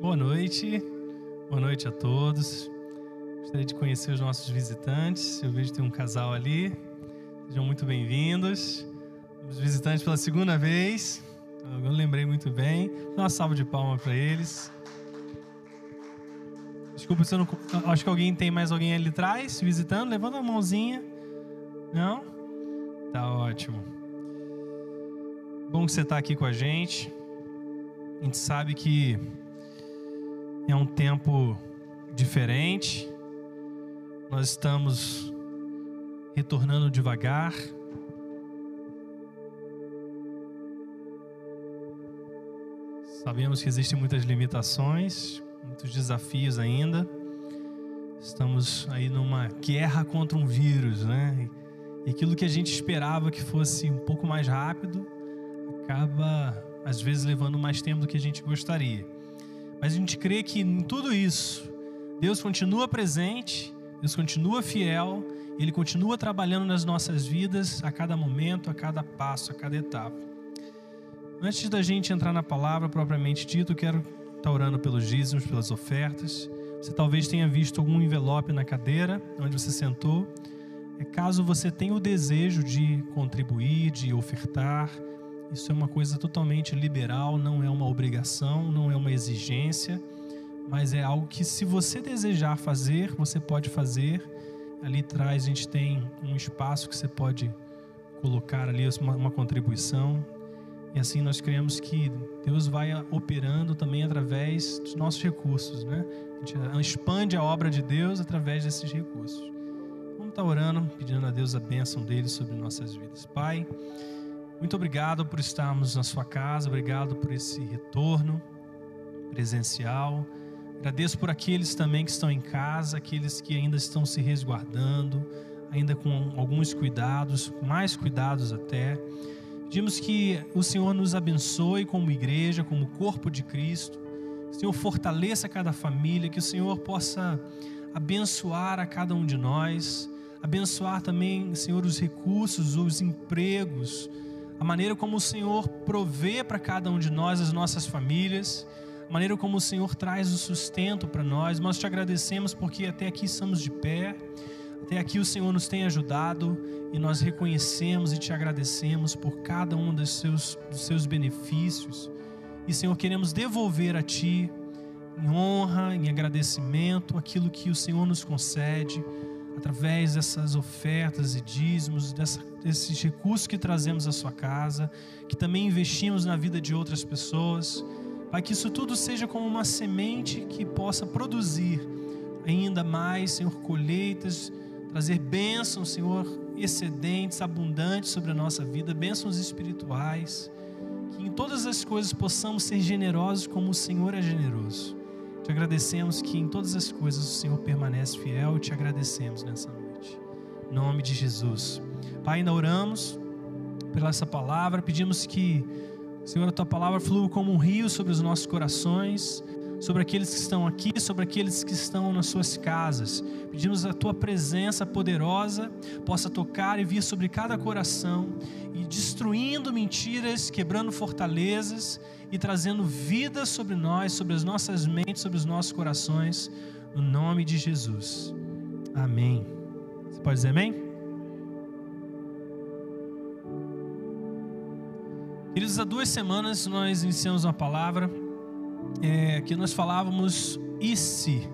Boa noite, boa noite a todos. Gostaria de conhecer os nossos visitantes. Eu vejo que tem um casal ali. Sejam muito bem-vindos. Os visitantes pela segunda vez. Eu lembrei muito bem. Dá uma salva de palmas para eles. Desculpa se eu não. Acho que alguém tem mais alguém ali atrás visitando. Levanta a mãozinha. Não? Tá ótimo. Bom que você está aqui com a gente. A gente sabe que é um tempo diferente. Nós estamos retornando devagar. Sabemos que existem muitas limitações, muitos desafios ainda. Estamos aí numa guerra contra um vírus, né? E aquilo que a gente esperava que fosse um pouco mais rápido acaba às vezes levando mais tempo do que a gente gostaria. Mas a gente crê que em tudo isso, Deus continua presente, Deus continua fiel, Ele continua trabalhando nas nossas vidas a cada momento, a cada passo, a cada etapa. Antes da gente entrar na palavra propriamente dito, quero estar orando pelos dízimos, pelas ofertas. Você talvez tenha visto algum envelope na cadeira onde você sentou. É caso você tenha o desejo de contribuir, de ofertar, isso é uma coisa totalmente liberal, não é uma obrigação, não é uma exigência, mas é algo que, se você desejar fazer, você pode fazer. Ali atrás a gente tem um espaço que você pode colocar ali uma, uma contribuição. E assim nós cremos que Deus vai operando também através dos nossos recursos, né? A gente expande a obra de Deus através desses recursos. Vamos estar orando, pedindo a Deus a bênção dele sobre nossas vidas. Pai, muito obrigado por estarmos na sua casa, obrigado por esse retorno presencial. Agradeço por aqueles também que estão em casa, aqueles que ainda estão se resguardando, ainda com alguns cuidados, mais cuidados até. Pedimos que o Senhor nos abençoe como igreja, como corpo de Cristo. Que o Senhor fortaleça cada família, que o Senhor possa abençoar a cada um de nós, abençoar também, Senhor, os recursos, os empregos, a maneira como o Senhor provê para cada um de nós, as nossas famílias, a maneira como o Senhor traz o sustento para nós. Nós te agradecemos porque até aqui estamos de pé, até aqui o Senhor nos tem ajudado e nós reconhecemos e te agradecemos por cada um dos seus, dos seus benefícios. E, Senhor, queremos devolver a Ti, em honra, em agradecimento, aquilo que o Senhor nos concede através dessas ofertas e dízimos, dessa, desses recursos que trazemos à sua casa, que também investimos na vida de outras pessoas, para que isso tudo seja como uma semente que possa produzir ainda mais, Senhor, colheitas, trazer bênçãos, Senhor, excedentes, abundantes sobre a nossa vida, bênçãos espirituais, que em todas as coisas possamos ser generosos como o Senhor é generoso. Te agradecemos que em todas as coisas o Senhor permanece fiel e te agradecemos nessa noite. Em nome de Jesus. Pai, ainda oramos pela essa palavra, pedimos que, Senhor, a tua palavra flua como um rio sobre os nossos corações, sobre aqueles que estão aqui, sobre aqueles que estão nas suas casas. Pedimos a tua presença poderosa possa tocar e vir sobre cada coração e destruindo mentiras, quebrando fortalezas e trazendo vida sobre nós, sobre as nossas mentes, sobre os nossos corações, no nome de Jesus. Amém. Você pode dizer amém? Queridos, há duas semanas nós iniciamos uma palavra é, que nós falávamos e se.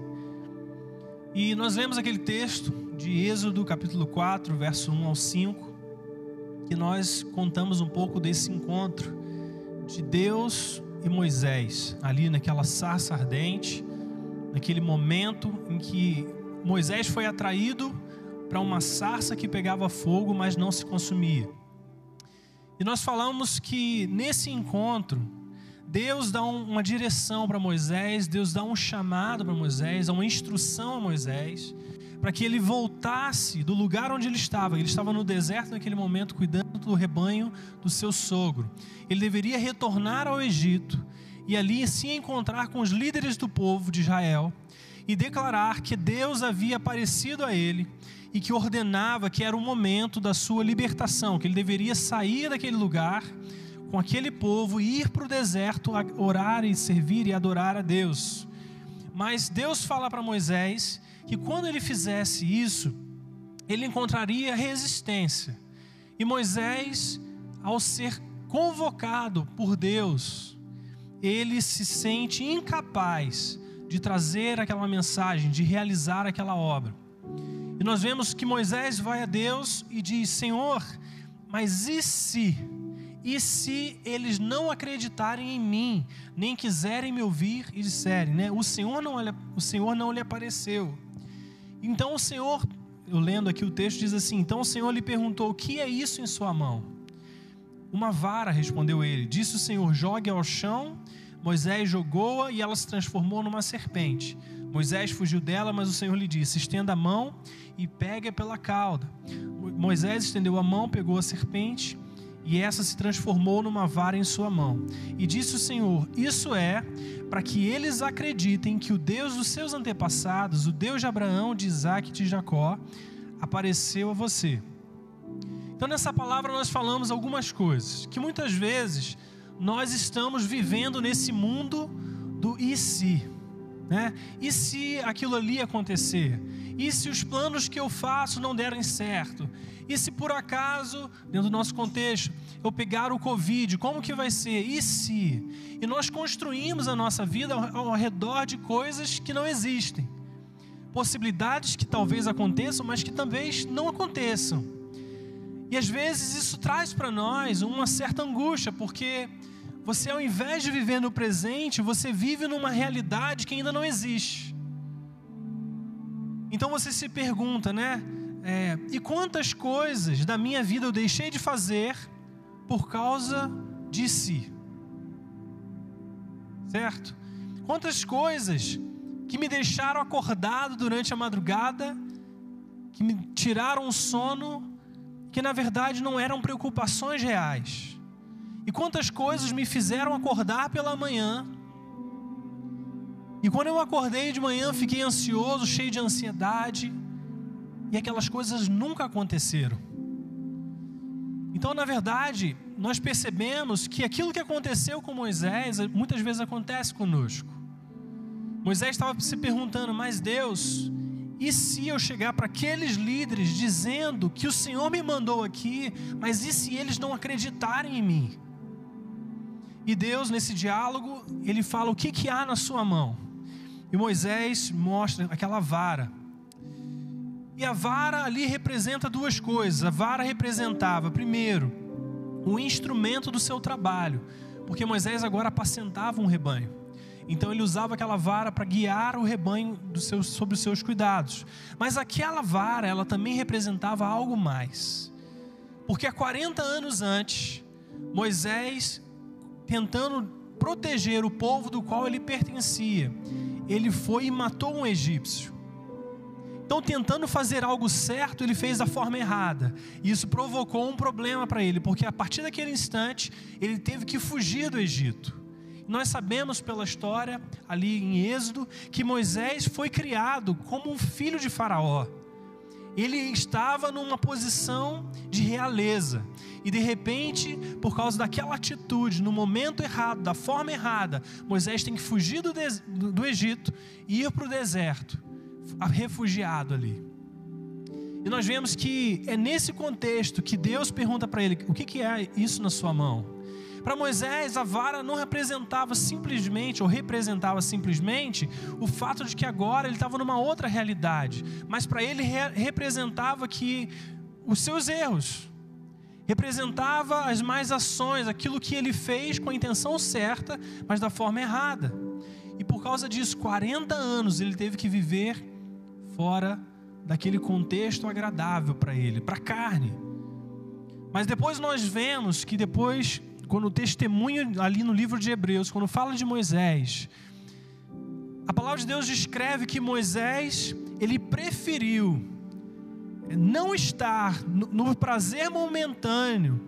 E nós lemos aquele texto de Êxodo capítulo 4, verso 1 ao 5, que nós contamos um pouco desse encontro de Deus e Moisés, ali naquela sarça ardente, naquele momento em que Moisés foi atraído para uma sarça que pegava fogo, mas não se consumia. E nós falamos que nesse encontro, Deus dá uma direção para Moisés, Deus dá um chamado para Moisés, uma instrução a Moisés, para que ele voltasse do lugar onde ele estava. Ele estava no deserto naquele momento, cuidando do rebanho do seu sogro. Ele deveria retornar ao Egito e ali se encontrar com os líderes do povo de Israel e declarar que Deus havia aparecido a ele e que ordenava que era o momento da sua libertação, que ele deveria sair daquele lugar com aquele povo e ir para o deserto orar e servir e adorar a Deus. Mas Deus fala para Moisés que quando ele fizesse isso, ele encontraria resistência. E Moisés, ao ser convocado por Deus, ele se sente incapaz de trazer aquela mensagem, de realizar aquela obra. E nós vemos que Moisés vai a Deus e diz: Senhor, mas e se? E se eles não acreditarem em mim, nem quiserem me ouvir e disserem, né? O Senhor não, o Senhor não lhe apareceu. Então o Senhor, eu lendo aqui o texto diz assim: Então o Senhor lhe perguntou: O que é isso em sua mão? Uma vara, respondeu ele. Disse o Senhor: Jogue ao chão. Moisés jogou-a e ela se transformou numa serpente. Moisés fugiu dela, mas o Senhor lhe disse: Estenda a mão e pegue pela cauda. Moisés estendeu a mão, pegou a serpente e essa se transformou numa vara em sua mão. E disse o Senhor: Isso é para que eles acreditem que o Deus dos seus antepassados, o Deus de Abraão, de Isaac e de Jacó, apareceu a você. Então, nessa palavra, nós falamos algumas coisas que muitas vezes nós estamos vivendo nesse mundo do e se. Né? E se aquilo ali acontecer? E se os planos que eu faço não derem certo? E se por acaso, dentro do nosso contexto, eu pegar o Covid, como que vai ser? E se? E nós construímos a nossa vida ao, redor de coisas que não existem. Possibilidades que talvez aconteçam, mas que talvez não aconteçam. E às vezes isso traz para nós uma certa angústia, porque você, ao invés de viver no presente, você vive numa realidade que ainda não existe. Então você se pergunta, né? É, e quantas coisas da minha vida eu deixei de fazer por causa de si? Certo? Quantas coisas que me deixaram acordado durante a madrugada, que me tiraram o sono, que na verdade não eram preocupações reais. E quantas coisas me fizeram acordar pela manhã. E quando eu acordei de manhã, fiquei ansioso, cheio de ansiedade e aquelas coisas nunca aconteceram. Então, na verdade, nós percebemos que aquilo que aconteceu com Moisés muitas vezes acontece conosco. Moisés estava se perguntando, mas Deus, e se eu chegar para aqueles líderes dizendo que o Senhor me mandou aqui, mas e se eles não acreditarem em mim? E Deus, nesse diálogo, ele fala o que, que há na sua mão. E Moisés mostra aquela vara. E a vara ali representa duas coisas. A vara representava, primeiro, o instrumento do seu trabalho, porque Moisés agora apacentava um rebanho. Então ele usava aquela vara para guiar o rebanho seu, sobre os seus cuidados. Mas aquela vara, ela também representava algo mais. Porque há 40 anos antes, Moisés, tentando proteger o povo do qual ele pertencia, ele foi e matou um egípcio. Então, tentando fazer algo certo, ele fez da forma errada. E isso provocou um problema para ele, porque a partir daquele instante, ele teve que fugir do Egito. Nós sabemos pela história, ali em Êxodo, que Moisés foi criado como um filho de Faraó. Ele estava numa posição de realeza. E de repente, por causa daquela atitude, no momento errado, da forma errada, Moisés tem que fugir do, do Egito e ir para o deserto refugiado ali. E nós vemos que é nesse contexto que Deus pergunta para ele: o que, que é isso na sua mão? Para Moisés, a vara não representava simplesmente, ou representava simplesmente, o fato de que agora ele estava numa outra realidade, mas para ele re representava que os seus erros, representava as mais ações, aquilo que ele fez com a intenção certa, mas da forma errada. E por causa disso, 40 anos ele teve que viver fora daquele contexto agradável para ele, para a carne. Mas depois nós vemos que depois, quando o testemunho ali no livro de Hebreus, quando fala de Moisés, a palavra de Deus descreve que Moisés, ele preferiu não estar no, prazer momentâneo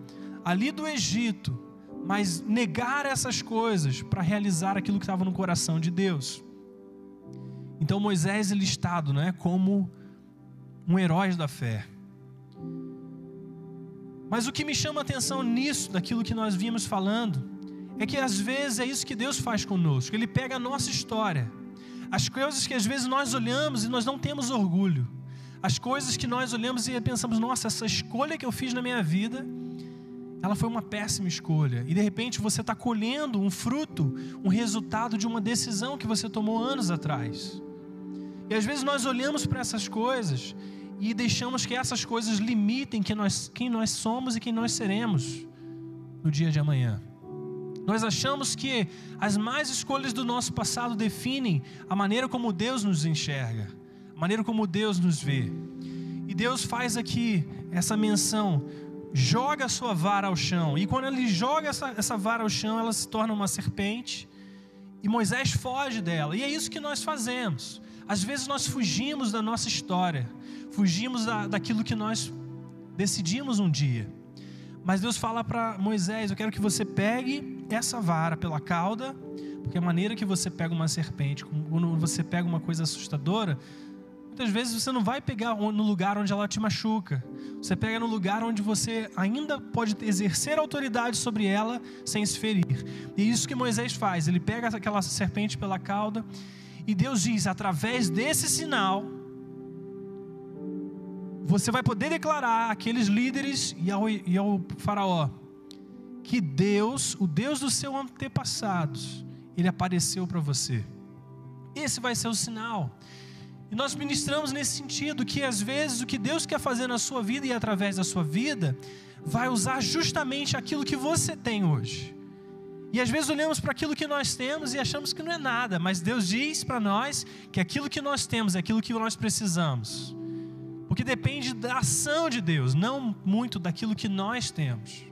ali do Egito, mas negar essas coisas para realizar aquilo que estava no coração de Deus. Então Moisés é listado né, como um herói da fé. Mas o que me chama a atenção nisso, daquilo que nós vimos falando, é que às vezes é isso que Deus faz conosco. Ele pega a nossa história, as coisas que às vezes nós olhamos e nós não temos orgulho, as coisas que nós olhamos e pensamos, nossa, essa escolha que eu fiz na minha vida, ela foi uma péssima escolha. E de repente você está colhendo um fruto, um resultado de uma decisão que você tomou anos atrás. E às vezes nós olhamos para essas coisas e deixamos que essas coisas limitem quem nós, quem nós somos e quem nós seremos no dia de amanhã. Nós achamos que as más escolhas do nosso passado definem a maneira como Deus nos enxerga, a maneira como Deus nos vê. E Deus faz aqui essa menção: joga a sua vara ao chão. E quando ele joga essa, essa vara ao chão, ela se torna uma serpente. E Moisés foge dela. E é isso que nós fazemos. Às vezes nós fugimos da nossa história, fugimos da, daquilo que nós decidimos um dia. Mas Deus fala para Moisés: Eu quero que você pegue essa vara pela cauda, porque a maneira que você pega uma serpente, quando você pega uma coisa assustadora, muitas vezes você não vai pegar no lugar onde ela te machuca. Você pega no lugar onde você ainda pode exercer autoridade sobre ela sem se ferir. E isso que Moisés faz. Ele pega aquela serpente pela cauda e Deus diz: através desse sinal, você vai poder declarar àqueles líderes e ao, e ao Faraó que Deus, o Deus dos seus antepassados, ele apareceu para você. Esse vai ser o sinal. E nós ministramos nesse sentido que às vezes o que Deus quer fazer na sua vida e através da sua vida vai usar justamente aquilo que você tem hoje. E às vezes olhamos para aquilo que nós temos e achamos que não é nada, mas Deus diz para nós que aquilo que nós temos é aquilo que nós precisamos. Porque depende da ação de Deus, não muito daquilo que nós temos.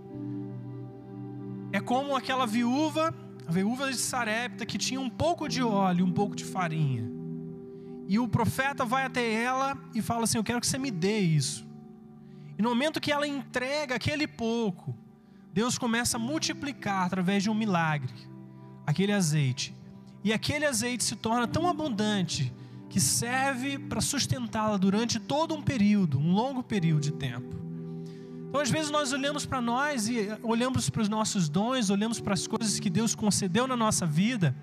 É como aquela viúva, a viúva de Sarepta, que tinha um pouco de óleo, um pouco de farinha. E o profeta vai até ela e fala assim: Eu quero que você me dê isso. E no momento que ela entrega aquele pouco, Deus começa a multiplicar através de um milagre aquele azeite. E aquele azeite se torna tão abundante que serve para sustentá-la durante todo um período, um longo período de tempo. Então, às vezes, nós olhamos para nós e olhamos para os nossos dons, olhamos para as coisas que Deus concedeu na nossa vida,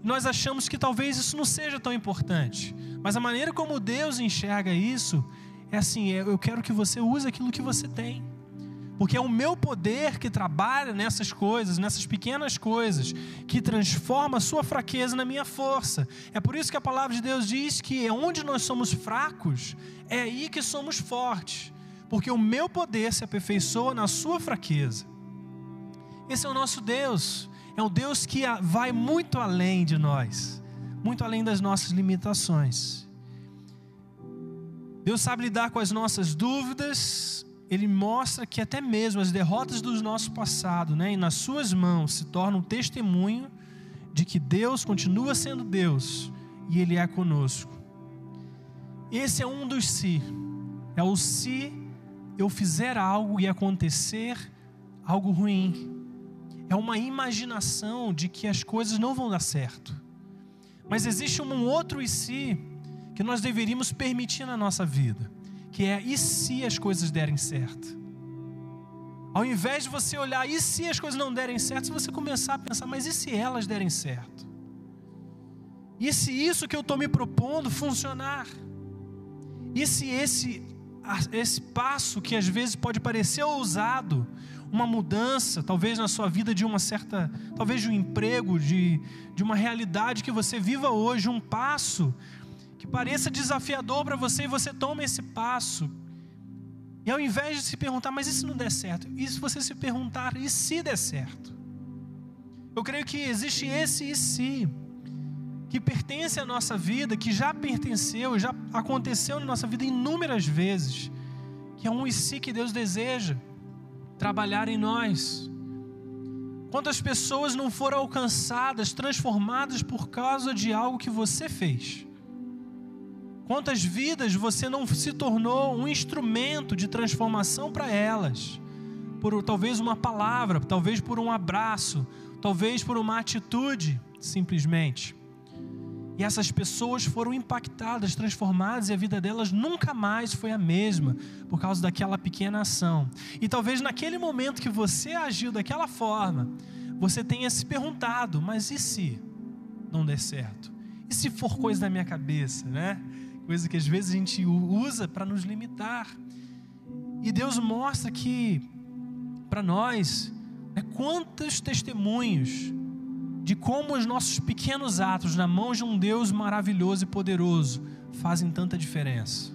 e nós achamos que talvez isso não seja tão importante. Mas a maneira como Deus enxerga isso é assim: é, eu quero que você use aquilo que você tem porque é o meu poder que trabalha nessas coisas, nessas pequenas coisas, que transforma a sua fraqueza na minha força. É por isso que a palavra de Deus diz que é onde nós somos fracos, é aí que somos fortes, porque o meu poder se aperfeiçoa na sua fraqueza. Esse é o nosso Deus, é um Deus que vai muito além de nós, muito além das nossas limitações. Deus sabe lidar com as nossas dúvidas, ele mostra que até mesmo as derrotas do nosso passado, né, e nas suas mãos, se tornam um testemunho de que Deus continua sendo Deus e Ele é conosco. Esse é um dos se. É o se eu fizer algo e acontecer algo ruim. É uma imaginação de que as coisas não vão dar certo. Mas existe um outro e se que nós deveríamos permitir na nossa vida que é e se as coisas derem certo? Ao invés de você olhar e se as coisas não derem certo, se você começar a pensar, mas e se elas derem certo? E se isso que eu estou me propondo funcionar? E se esse, esse passo que às vezes pode parecer ousado, uma mudança, talvez na sua vida de uma certa, talvez de um emprego, de, de uma realidade que você viva hoje, um passo que pareça desafiador para você e você toma esse passo. E ao invés de se perguntar, mas e se não der certo? E se você se perguntar, e se der certo? Eu creio que existe esse e se, que pertence à nossa vida, que já pertenceu, já aconteceu na nossa vida inúmeras vezes, que é um e se que Deus deseja trabalhar em nós. Quantas pessoas não foram alcançadas, transformadas por causa de algo que você fez? Quantas vidas você não se tornou um instrumento de transformação para elas? Por talvez uma palavra, talvez por um abraço, talvez por uma atitude, simplesmente. E essas pessoas foram impactadas, transformadas, e a vida delas nunca mais foi a mesma por causa daquela pequena ação. E talvez naquele momento que você agiu daquela forma, você tenha se perguntado: mas e se não der certo? E se for coisa da minha cabeça, né? Coisa que às vezes a gente usa para nos limitar. E Deus mostra que, para nós, né, quantos testemunhos de como os nossos pequenos atos na mão de um Deus maravilhoso e poderoso fazem tanta diferença.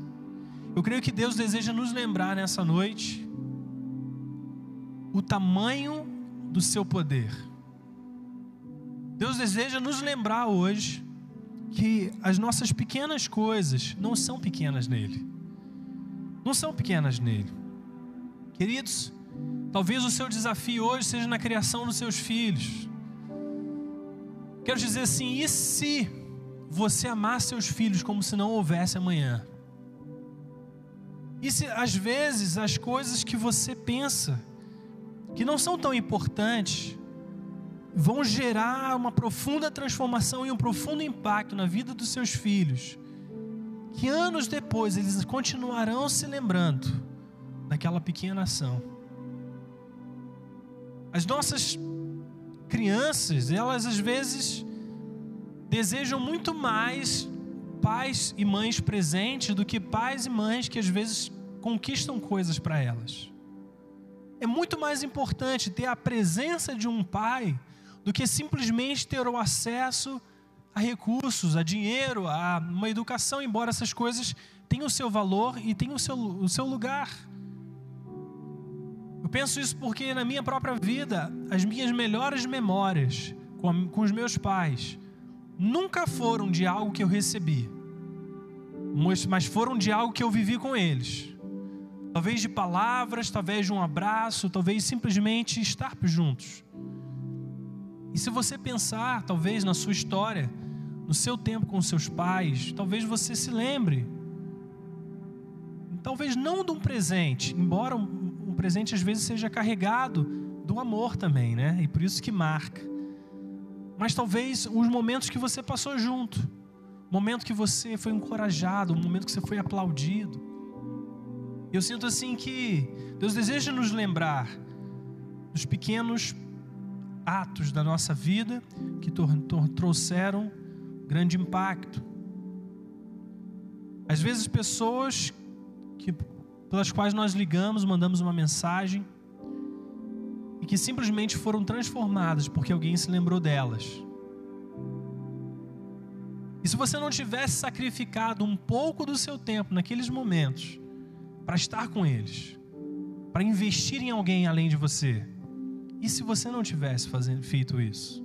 Eu creio que Deus deseja nos lembrar nessa noite o tamanho do seu poder. Deus deseja nos lembrar hoje que as nossas pequenas coisas não são pequenas nele. Não são pequenas nele. Queridos, talvez o seu desafio hoje seja na criação dos seus filhos Quero dizer assim: e se você amar seus filhos como se não houvesse amanhã? E se às vezes as coisas que você pensa que não são tão importantes vão gerar uma profunda transformação e um profundo impacto na vida dos seus filhos, que anos depois eles continuarão se lembrando daquela pequena ação. As nossas crianças, elas às vezes desejam muito mais pais e mães presentes do que pais e mães que às vezes conquistam coisas para elas. É muito mais importante ter a presença de um pai do que simplesmente ter o acesso a recursos, a dinheiro, a uma educação, embora essas coisas tenham o seu valor e tenham o seu, o seu lugar. Eu penso isso porque na minha própria vida, as minhas melhores memórias com, a, com os meus pais nunca foram de algo que eu recebi, mas foram de algo que eu vivi com eles. Talvez de palavras, talvez de um abraço, talvez simplesmente estar juntos. E se você pensar, talvez na sua história, no seu tempo com seus pais, talvez você se lembre, talvez não de um presente, embora presente às vezes seja carregado do amor também, né? E por isso que marca. Mas talvez os momentos que você passou junto, momento que você foi encorajado, o momento que você foi aplaudido. Eu sinto assim que Deus deseja nos lembrar dos pequenos atos da nossa vida que trouxeram grande impacto. Às vezes pessoas que pelas quais nós ligamos, mandamos uma mensagem e que simplesmente foram transformadas porque alguém se lembrou delas. E se você não tivesse sacrificado um pouco do seu tempo naqueles momentos para estar com eles, para investir em alguém além de você, e se você não tivesse fazendo, feito isso?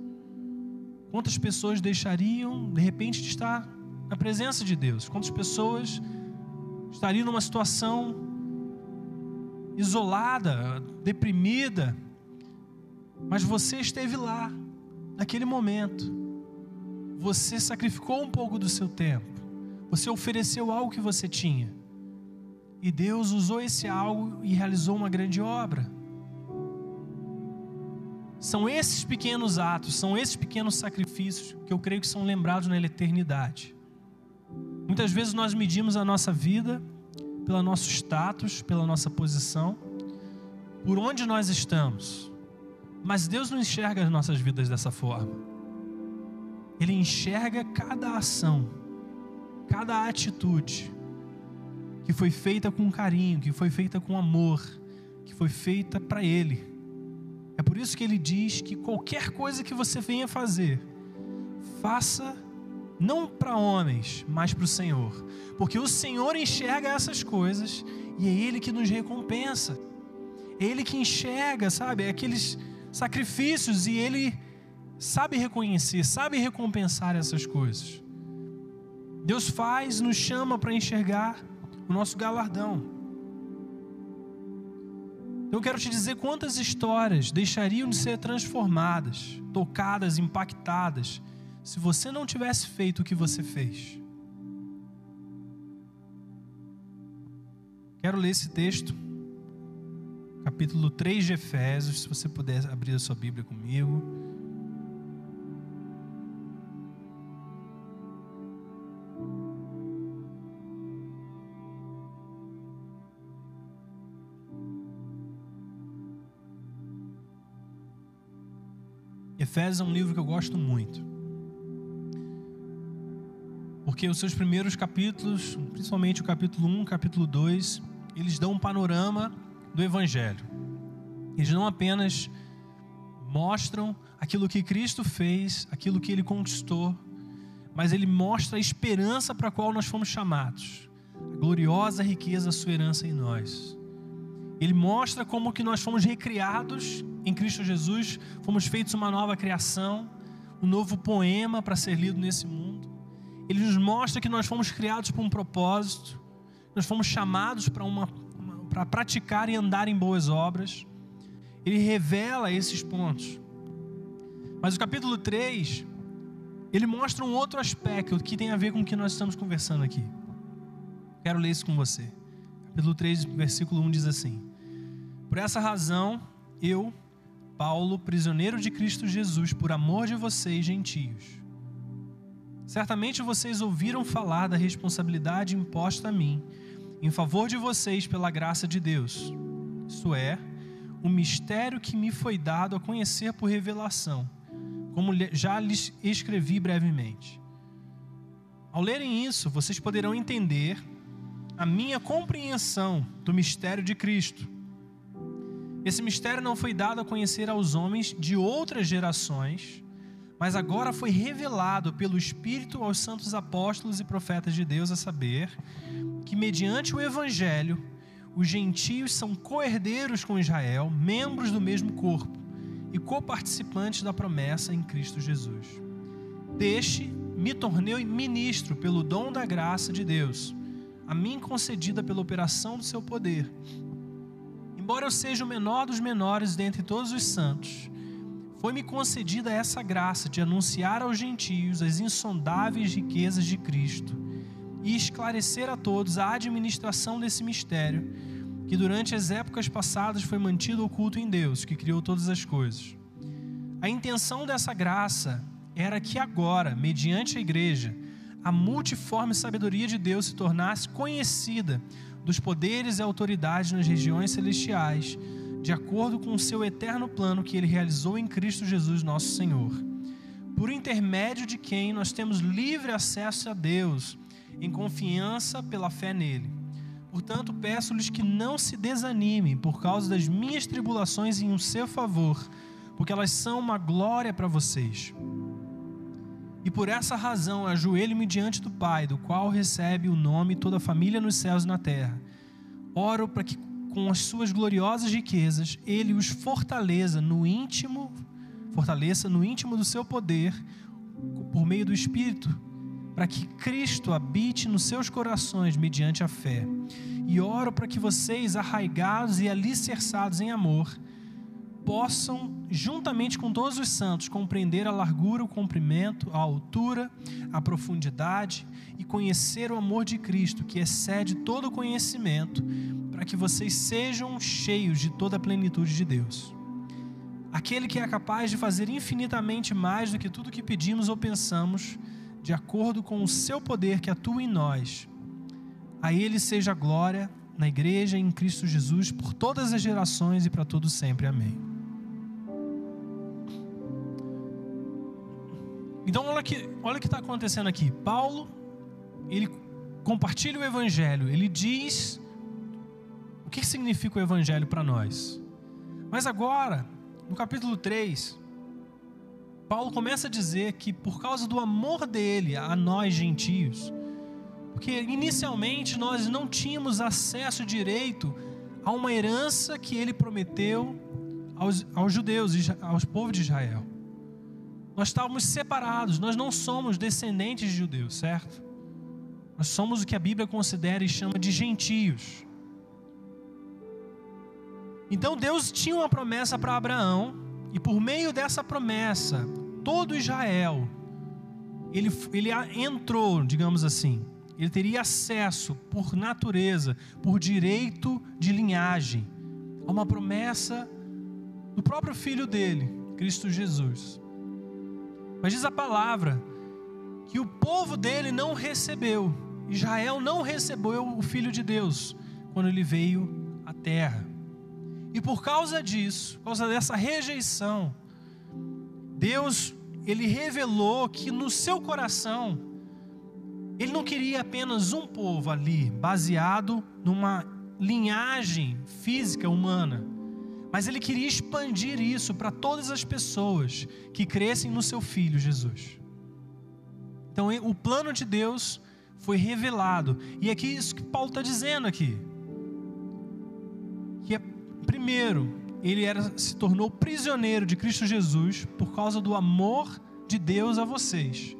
Quantas pessoas deixariam de repente de estar na presença de Deus? Quantas pessoas estariam numa situação isolada, deprimida, mas você esteve lá, naquele momento. Você sacrificou um pouco do seu tempo. Você ofereceu algo que você tinha. E Deus usou esse algo e realizou uma grande obra. São esses pequenos atos, são esses pequenos sacrifícios que eu creio que são lembrados na eternidade. Muitas vezes nós medimos a nossa vida pelo nosso status, pela nossa posição, por onde nós estamos. Mas Deus não enxerga as nossas vidas dessa forma. Ele enxerga cada ação, cada atitude que foi feita com carinho, que foi feita com amor, que foi feita para Ele. É por isso que Ele diz que qualquer coisa que você venha fazer, faça não para homens, mas para o Senhor, porque o Senhor enxerga essas coisas e é Ele que nos recompensa, é Ele que enxerga, sabe, aqueles sacrifícios e Ele sabe reconhecer, sabe recompensar essas coisas. Deus faz, nos chama para enxergar o nosso galardão. Eu quero te dizer quantas histórias deixariam de ser transformadas, tocadas, impactadas se você não tivesse feito o que você fez. Quero ler esse texto, capítulo 3 de Efésios, se você puder abrir a sua Bíblia comigo. Efésios é um livro que eu gosto muito. Porque os seus primeiros capítulos, principalmente o capítulo 1, capítulo 2, eles dão um panorama do Evangelho. Eles não apenas mostram aquilo que Cristo fez, aquilo que ele conquistou, mas ele mostra a esperança para a qual nós fomos chamados, a gloriosa riqueza da sua herança em nós. Ele mostra como que nós fomos recriados em Cristo Jesus, fomos feitos uma nova criação, um novo poema para ser lido nesse mundo. Ele nos mostra que nós fomos criados por um propósito, nós fomos chamados para uma, para praticar e andar em boas obras. Ele revela esses pontos. Mas o capítulo 3, ele mostra um outro aspecto que tem a ver com o que nós estamos conversando aqui. Quero ler isso com você. Capítulo 3, versículo 1 diz assim: Por essa razão, eu, Paulo, prisioneiro de Cristo Jesus, por amor de vocês, gentios. Certamente vocês ouviram falar da responsabilidade imposta a mim, em favor de vocês pela graça de Deus. Isso é, o mistério que me foi dado a conhecer por revelação como já lhes escrevi brevemente. Ao lerem isso, vocês poderão entender a minha compreensão do mistério de Cristo. Esse mistério não foi dado a conhecer aos homens de outras gerações, mas agora foi revelado pelo Espírito aos santos apóstolos e profetas de Deus, a saber, que mediante o Evangelho, os gentios são coerdeiros com Israel, membros do mesmo corpo e coparticipantes da promessa em Cristo Jesus. Deste me tornei ministro pelo dom da graça de Deus, a mim concedida pela operação do seu poder. Embora eu seja o menor dos menores dentre todos os santos, foi-me concedida essa graça de anunciar aos gentios as insondáveis riquezas de Cristo e esclarecer a todos a administração desse mistério que durante as épocas passadas foi mantido oculto em Deus, que criou todas as coisas. A intenção dessa graça era que agora, mediante a igreja, a multiforme sabedoria de Deus se tornasse conhecida dos poderes e autoridades nas regiões celestiais, de acordo com o seu eterno plano que ele realizou em Cristo Jesus, nosso Senhor. Por intermédio de quem nós temos livre acesso a Deus, em confiança pela fé nele. Portanto, peço-lhes que não se desanimem por causa das minhas tribulações em seu favor, porque elas são uma glória para vocês. E por essa razão ajoelho-me diante do Pai, do qual recebe o nome toda a família nos céus e na terra. Oro para que com as suas gloriosas riquezas ele os fortaleça no íntimo, fortaleça no íntimo do seu poder por meio do Espírito para que Cristo habite nos seus corações mediante a fé. E oro para que vocês, arraigados e alicerçados em amor, possam, juntamente com todos os santos, compreender a largura, o comprimento, a altura, a profundidade e conhecer o amor de Cristo, que excede todo o conhecimento, para que vocês sejam cheios de toda a plenitude de Deus. Aquele que é capaz de fazer infinitamente mais do que tudo que pedimos ou pensamos, de acordo com o seu poder que atua em nós. A Ele seja glória na igreja em Cristo Jesus por todas as gerações e para todos sempre. Amém. Então olha que olha o que está acontecendo aqui. Paulo ele compartilha o evangelho. Ele diz o que significa o evangelho para nós. Mas agora, no capítulo 3, Paulo começa a dizer que por causa do amor dele a nós gentios, porque inicialmente nós não tínhamos acesso direito a uma herança que ele prometeu aos, aos judeus, aos povos de Israel. Nós estávamos separados, nós não somos descendentes de judeus, certo? Nós somos o que a Bíblia considera e chama de gentios. Então Deus tinha uma promessa para Abraão, e por meio dessa promessa, todo Israel, ele, ele entrou, digamos assim, ele teria acesso por natureza, por direito de linhagem, a uma promessa do próprio filho dele, Cristo Jesus. Mas diz a palavra que o povo dele não recebeu, Israel não recebeu o filho de Deus quando ele veio à terra. E por causa disso, por causa dessa rejeição, Deus, ele revelou que no seu coração, ele não queria apenas um povo ali, baseado numa linhagem física humana, mas ele queria expandir isso para todas as pessoas que crescem no seu filho Jesus. Então, o plano de Deus foi revelado, e é aqui isso que Paulo está dizendo aqui. Que é, primeiro, ele era, se tornou prisioneiro de Cristo Jesus por causa do amor de Deus a vocês.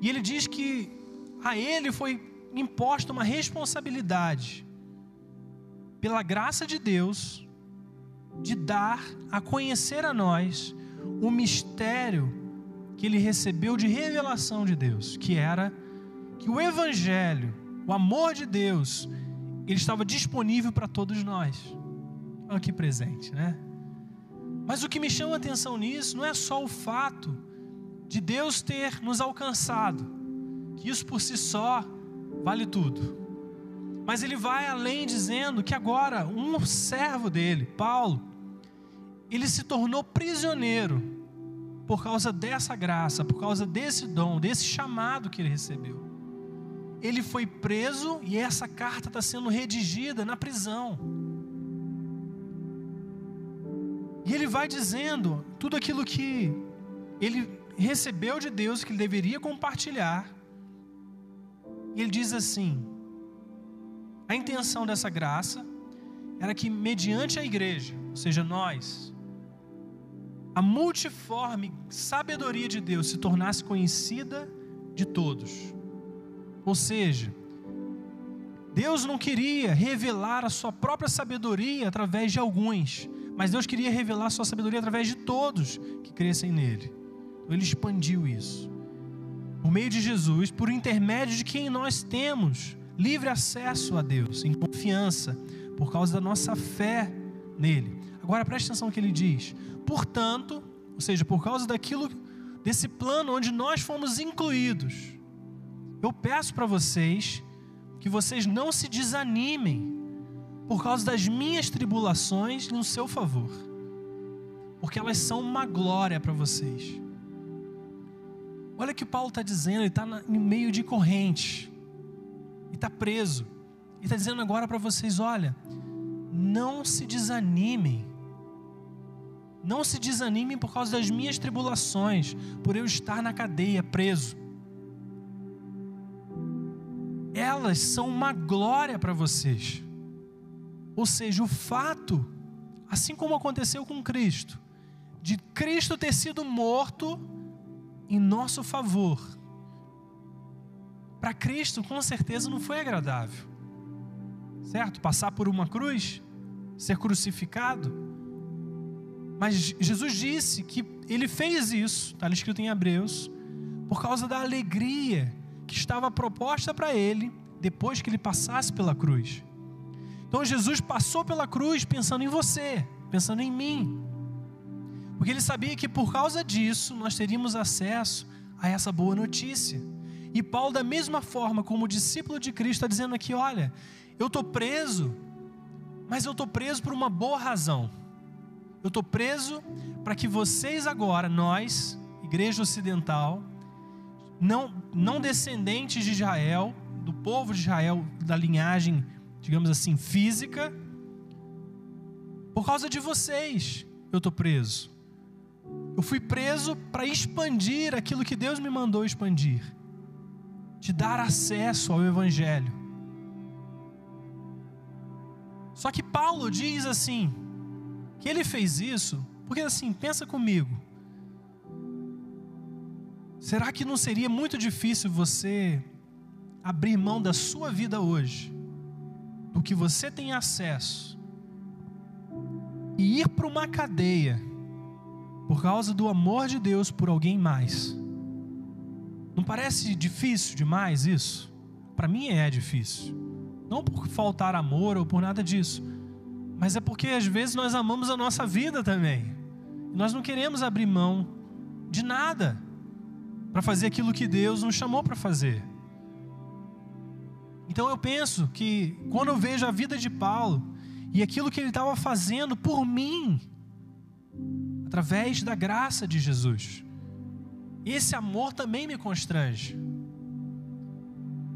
E ele diz que a ele foi imposta uma responsabilidade, pela graça de Deus, de dar a conhecer a nós o mistério que ele recebeu de revelação de Deus, que era que o Evangelho, o amor de Deus, ele estava disponível para todos nós. Aqui presente, né? Mas o que me chama a atenção nisso não é só o fato de Deus ter nos alcançado, que isso por si só vale tudo. Mas ele vai além dizendo que agora um servo dele, Paulo, ele se tornou prisioneiro por causa dessa graça, por causa desse dom, desse chamado que ele recebeu. Ele foi preso e essa carta está sendo redigida na prisão. E ele vai dizendo tudo aquilo que ele recebeu de Deus, que ele deveria compartilhar. E ele diz assim: a intenção dessa graça era que, mediante a igreja, ou seja, nós, a multiforme sabedoria de Deus se tornasse conhecida de todos. Ou seja, Deus não queria revelar a sua própria sabedoria através de alguns, mas Deus queria revelar a sua sabedoria através de todos que crescem nele. Então, ele expandiu isso. Por meio de Jesus, por intermédio de quem nós temos livre acesso a Deus, em confiança, por causa da nossa fé nele. Agora preste atenção no que ele diz. Portanto, ou seja, por causa daquilo, desse plano onde nós fomos incluídos, eu peço para vocês que vocês não se desanimem por causa das minhas tribulações no seu favor, porque elas são uma glória para vocês. Olha o que Paulo está dizendo, ele está em meio de corrente e está preso. E está dizendo agora para vocês: olha, não se desanimem. Não se desanimem por causa das minhas tribulações, por eu estar na cadeia, preso. Elas são uma glória para vocês. Ou seja, o fato, assim como aconteceu com Cristo, de Cristo ter sido morto em nosso favor, para Cristo, com certeza, não foi agradável. Certo? Passar por uma cruz, ser crucificado. Mas Jesus disse que ele fez isso, está escrito em Hebreus, por causa da alegria que estava proposta para ele depois que ele passasse pela cruz. Então Jesus passou pela cruz pensando em você, pensando em mim. Porque ele sabia que por causa disso nós teríamos acesso a essa boa notícia. E Paulo, da mesma forma, como discípulo de Cristo, está dizendo aqui: olha, eu estou preso, mas eu estou preso por uma boa razão. Eu estou preso para que vocês agora, nós, igreja ocidental, não, não descendentes de Israel, do povo de Israel, da linhagem, digamos assim, física, por causa de vocês, eu estou preso. Eu fui preso para expandir aquilo que Deus me mandou expandir de dar acesso ao Evangelho. Só que Paulo diz assim, que ele fez isso, porque assim, pensa comigo. Será que não seria muito difícil você abrir mão da sua vida hoje, do que você tem acesso, e ir para uma cadeia, por causa do amor de Deus por alguém mais? Não parece difícil demais isso? Para mim é difícil. Não por faltar amor ou por nada disso, mas é porque às vezes nós amamos a nossa vida também. Nós não queremos abrir mão de nada para fazer aquilo que Deus nos chamou para fazer. Então eu penso que quando eu vejo a vida de Paulo e aquilo que ele estava fazendo por mim, através da graça de Jesus. Esse amor também me constrange.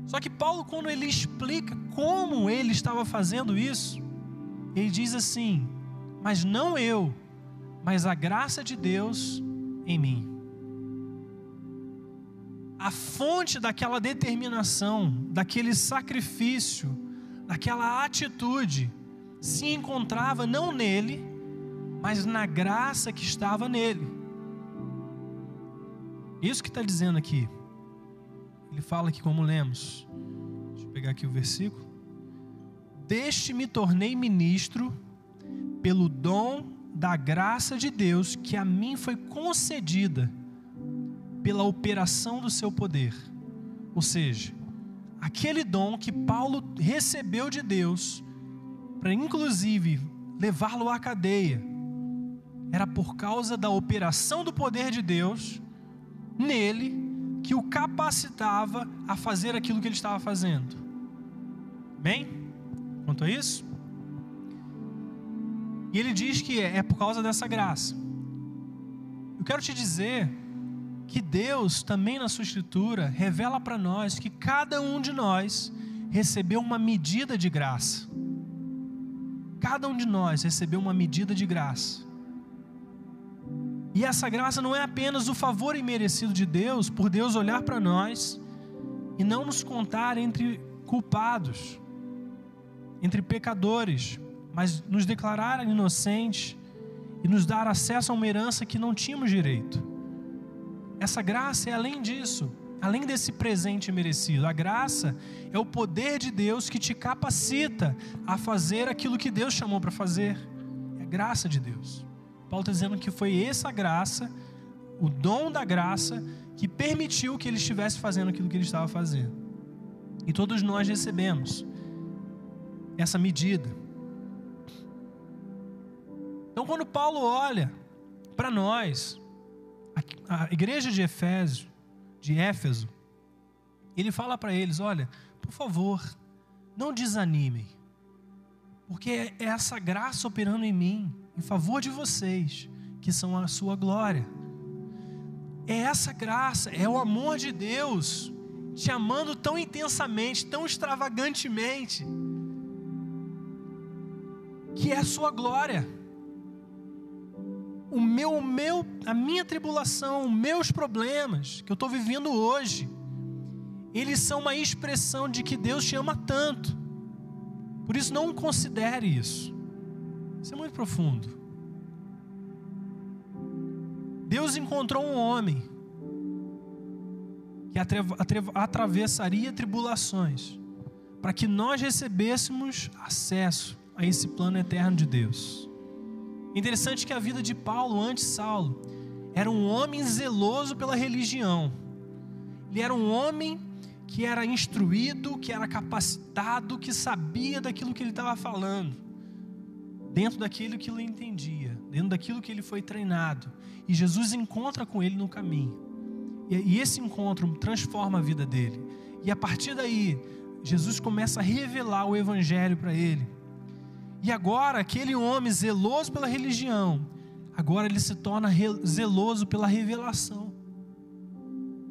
Só que Paulo, quando ele explica como ele estava fazendo isso, ele diz assim: Mas não eu, mas a graça de Deus em mim. A fonte daquela determinação, daquele sacrifício, daquela atitude, se encontrava não nele, mas na graça que estava nele. Isso que está dizendo aqui. Ele fala aqui como lemos. Deixa eu pegar aqui o versículo. Deste me tornei ministro pelo dom da graça de Deus que a mim foi concedida pela operação do seu poder. Ou seja, aquele dom que Paulo recebeu de Deus, para inclusive levá-lo à cadeia, era por causa da operação do poder de Deus nele que o capacitava a fazer aquilo que ele estava fazendo. Bem? Quanto a isso? E ele diz que é, é por causa dessa graça. Eu quero te dizer que Deus, também na sua Escritura, revela para nós que cada um de nós recebeu uma medida de graça. Cada um de nós recebeu uma medida de graça. E essa graça não é apenas o favor imerecido de Deus, por Deus olhar para nós e não nos contar entre culpados, entre pecadores, mas nos declarar inocentes e nos dar acesso a uma herança que não tínhamos direito. Essa graça é além disso, além desse presente merecido. A graça é o poder de Deus que te capacita a fazer aquilo que Deus chamou para fazer. É graça de Deus. Paulo está dizendo que foi essa graça, o dom da graça, que permitiu que ele estivesse fazendo aquilo que ele estava fazendo. E todos nós recebemos essa medida. Então, quando Paulo olha para nós, a, a igreja de Efésio, de Éfeso, ele fala para eles: olha, por favor, não desanimem, porque é essa graça operando em mim em favor de vocês, que são a sua glória. É essa graça, é o amor de Deus te amando tão intensamente, tão extravagantemente, que é a sua glória. O meu, o meu, a minha tribulação, os meus problemas que eu estou vivendo hoje, eles são uma expressão de que Deus te ama tanto. Por isso não considere isso. Isso é muito profundo. Deus encontrou um homem que atravessaria tribulações para que nós recebêssemos acesso a esse plano eterno de Deus. Interessante que a vida de Paulo, antes Saulo, era um homem zeloso pela religião. Ele era um homem que era instruído, que era capacitado, que sabia daquilo que ele estava falando dentro daquilo que ele entendia, dentro daquilo que ele foi treinado. E Jesus encontra com ele no caminho. E, esse encontro transforma a vida dele. E a partir daí, Jesus começa a revelar o evangelho para ele. E agora, aquele homem zeloso pela religião, agora ele se torna zeloso pela revelação.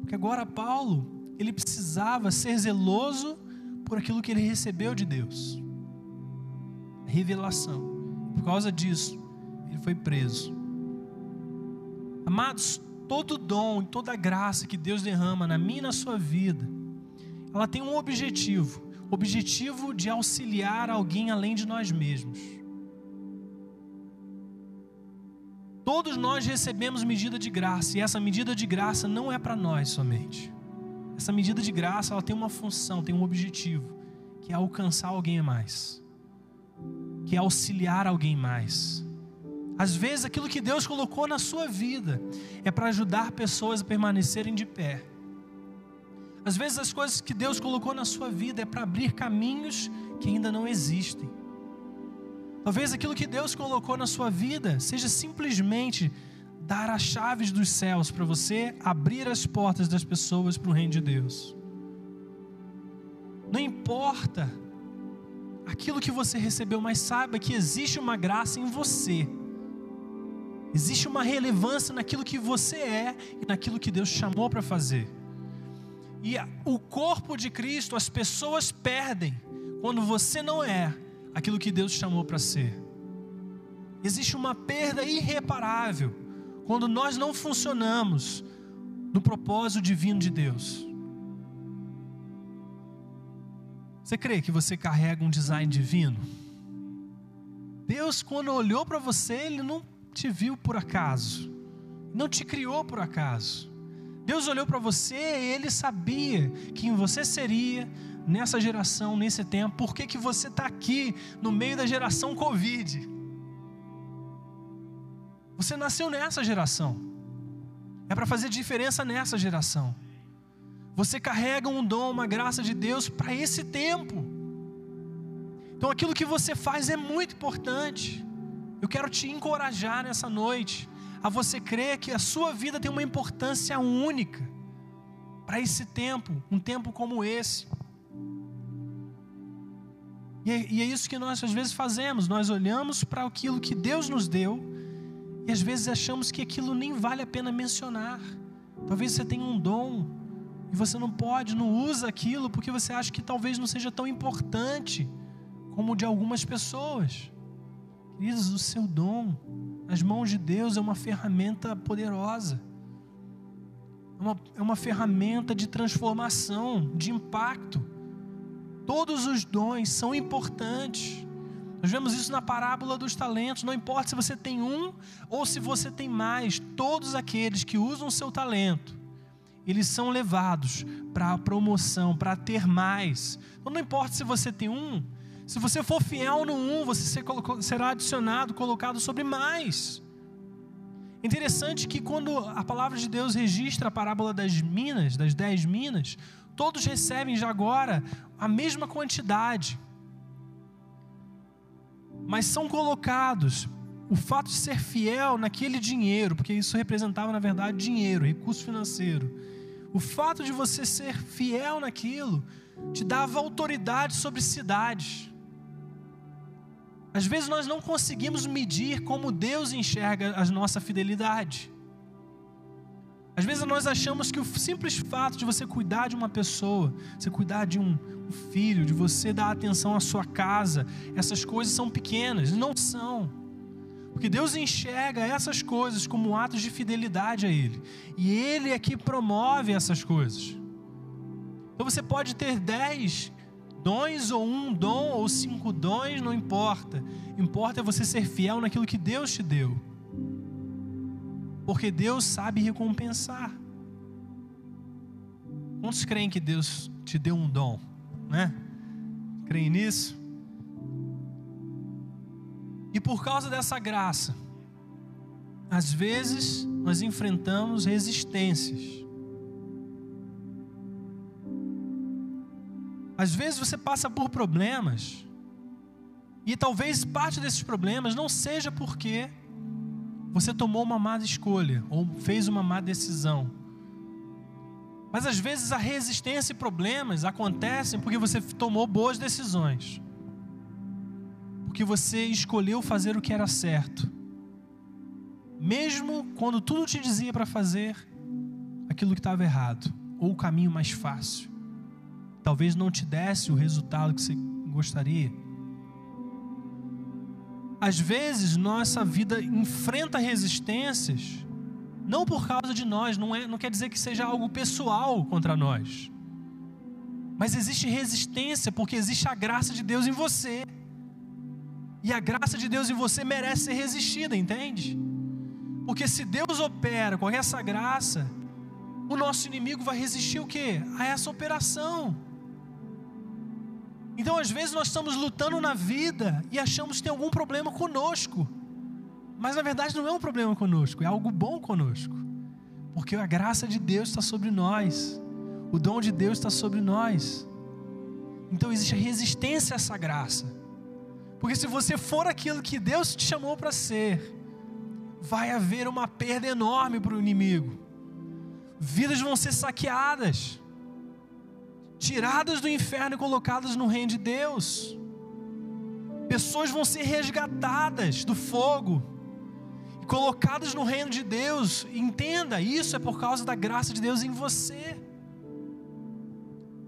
Porque agora Paulo, ele precisava ser zeloso por aquilo que ele recebeu de Deus. Revelação. Por causa disso, ele foi preso. Amados, todo dom, toda graça que Deus derrama na minha e na sua vida, ela tem um objetivo: objetivo de auxiliar alguém além de nós mesmos. Todos nós recebemos medida de graça, e essa medida de graça não é para nós somente. Essa medida de graça ela tem uma função, tem um objetivo, que é alcançar alguém a mais que é auxiliar alguém mais. Às vezes, aquilo que Deus colocou na sua vida é para ajudar pessoas a permanecerem de pé. Às vezes, as coisas que Deus colocou na sua vida é para abrir caminhos que ainda não existem. Talvez aquilo que Deus colocou na sua vida seja simplesmente dar as chaves dos céus para você abrir as portas das pessoas para o reino de Deus. Não importa aquilo que você recebeu, mas saiba que existe uma graça em você Existe uma relevância naquilo que você é e naquilo que Deus chamou para fazer. E o corpo de Cristo, as pessoas perdem quando você não é aquilo que Deus chamou para ser. Existe uma perda irreparável quando nós não funcionamos no propósito divino de Deus. Você crê que você carrega um design divino? Deus, quando olhou para você, Ele não te viu por acaso, não te criou por acaso. Deus olhou para você e Ele sabia quem você seria nessa geração, nesse tempo. Por que, que você está aqui no meio da geração Covid? Você nasceu nessa geração. É para fazer diferença nessa geração. Você carrega um dom, uma graça de Deus para esse tempo. Então aquilo que você faz é muito importante. Eu quero te encorajar nessa noite a você crer que a sua vida tem uma importância única para esse tempo, um tempo como esse. E é, e é, isso que nós às vezes fazemos, nós olhamos para aquilo que Deus nos deu e às vezes achamos que aquilo nem vale a pena mencionar. Talvez você tenha um dom e você não pode, não usa aquilo porque você acha que talvez não seja tão importante como o de algumas pessoas. Queridos, o seu dom nas mãos de Deus é uma ferramenta poderosa, é uma, é uma ferramenta de transformação, de impacto. Todos os dons são importantes. Nós vemos isso na parábola dos talentos. Não importa se você tem um ou se você tem mais, todos aqueles que usam o seu talento, eles são levados para a promoção, para ter mais. Então, não importa se você tem um, se você for fiel no um, você será adicionado, colocado sobre mais. Interessante que quando a palavra de Deus registra a parábola das minas, das dez minas, todos recebem já agora a mesma quantidade. Mas são colocados o fato de ser fiel naquele dinheiro, porque isso representava na verdade dinheiro, recurso financeiro. O fato de você ser fiel naquilo te dava autoridade sobre cidades. Às vezes nós não conseguimos medir como Deus enxerga a nossa fidelidade. Às vezes nós achamos que o simples fato de você cuidar de uma pessoa, você cuidar de um, filho, de você dar atenção à sua casa, essas coisas são pequenas. Não são. Porque Deus enxerga essas coisas como atos de fidelidade a Ele. E Ele é que promove essas coisas. Então você pode ter dez dons ou um dom ou cinco dons, não importa. Importa é você ser fiel naquilo que Deus te deu. Porque Deus sabe recompensar. Quantos creem que Deus te deu um dom, né? Creem nisso? E por causa dessa graça, às vezes nós enfrentamos resistências. Às vezes você passa por problemas, e talvez parte desses problemas não seja porque você tomou uma má escolha ou fez uma má decisão. Mas às vezes a resistência e problemas acontecem porque você tomou boas decisões. Porque você escolheu fazer o que era certo. Mesmo quando tudo te dizia para fazer aquilo que estava errado, ou o caminho mais fácil talvez não te desse o resultado que você gostaria. Às vezes, nossa vida enfrenta resistências, não por causa de nós, não, é, não quer dizer que seja algo pessoal contra nós, mas existe resistência porque existe a graça de Deus em você, e a graça de Deus em você merece ser resistida, entende? Porque se Deus opera com essa graça, o nosso inimigo vai resistir o quê? A essa operação. Então, às vezes, nós estamos lutando na vida e achamos que tem algum problema conosco. Mas na verdade não é um problema conosco, é algo bom conosco. Porque a graça de Deus está sobre nós, o dom de Deus está sobre nós. Então existe resistência a essa graça. Porque se você for aquilo que Deus te chamou para ser, vai haver uma perda enorme para o inimigo. Vidas vão ser saqueadas tiradas do inferno e colocadas no reino de Deus. Pessoas vão ser resgatadas do fogo. e colocados no reino de Deus. Entenda, isso é por causa da graça de Deus em você.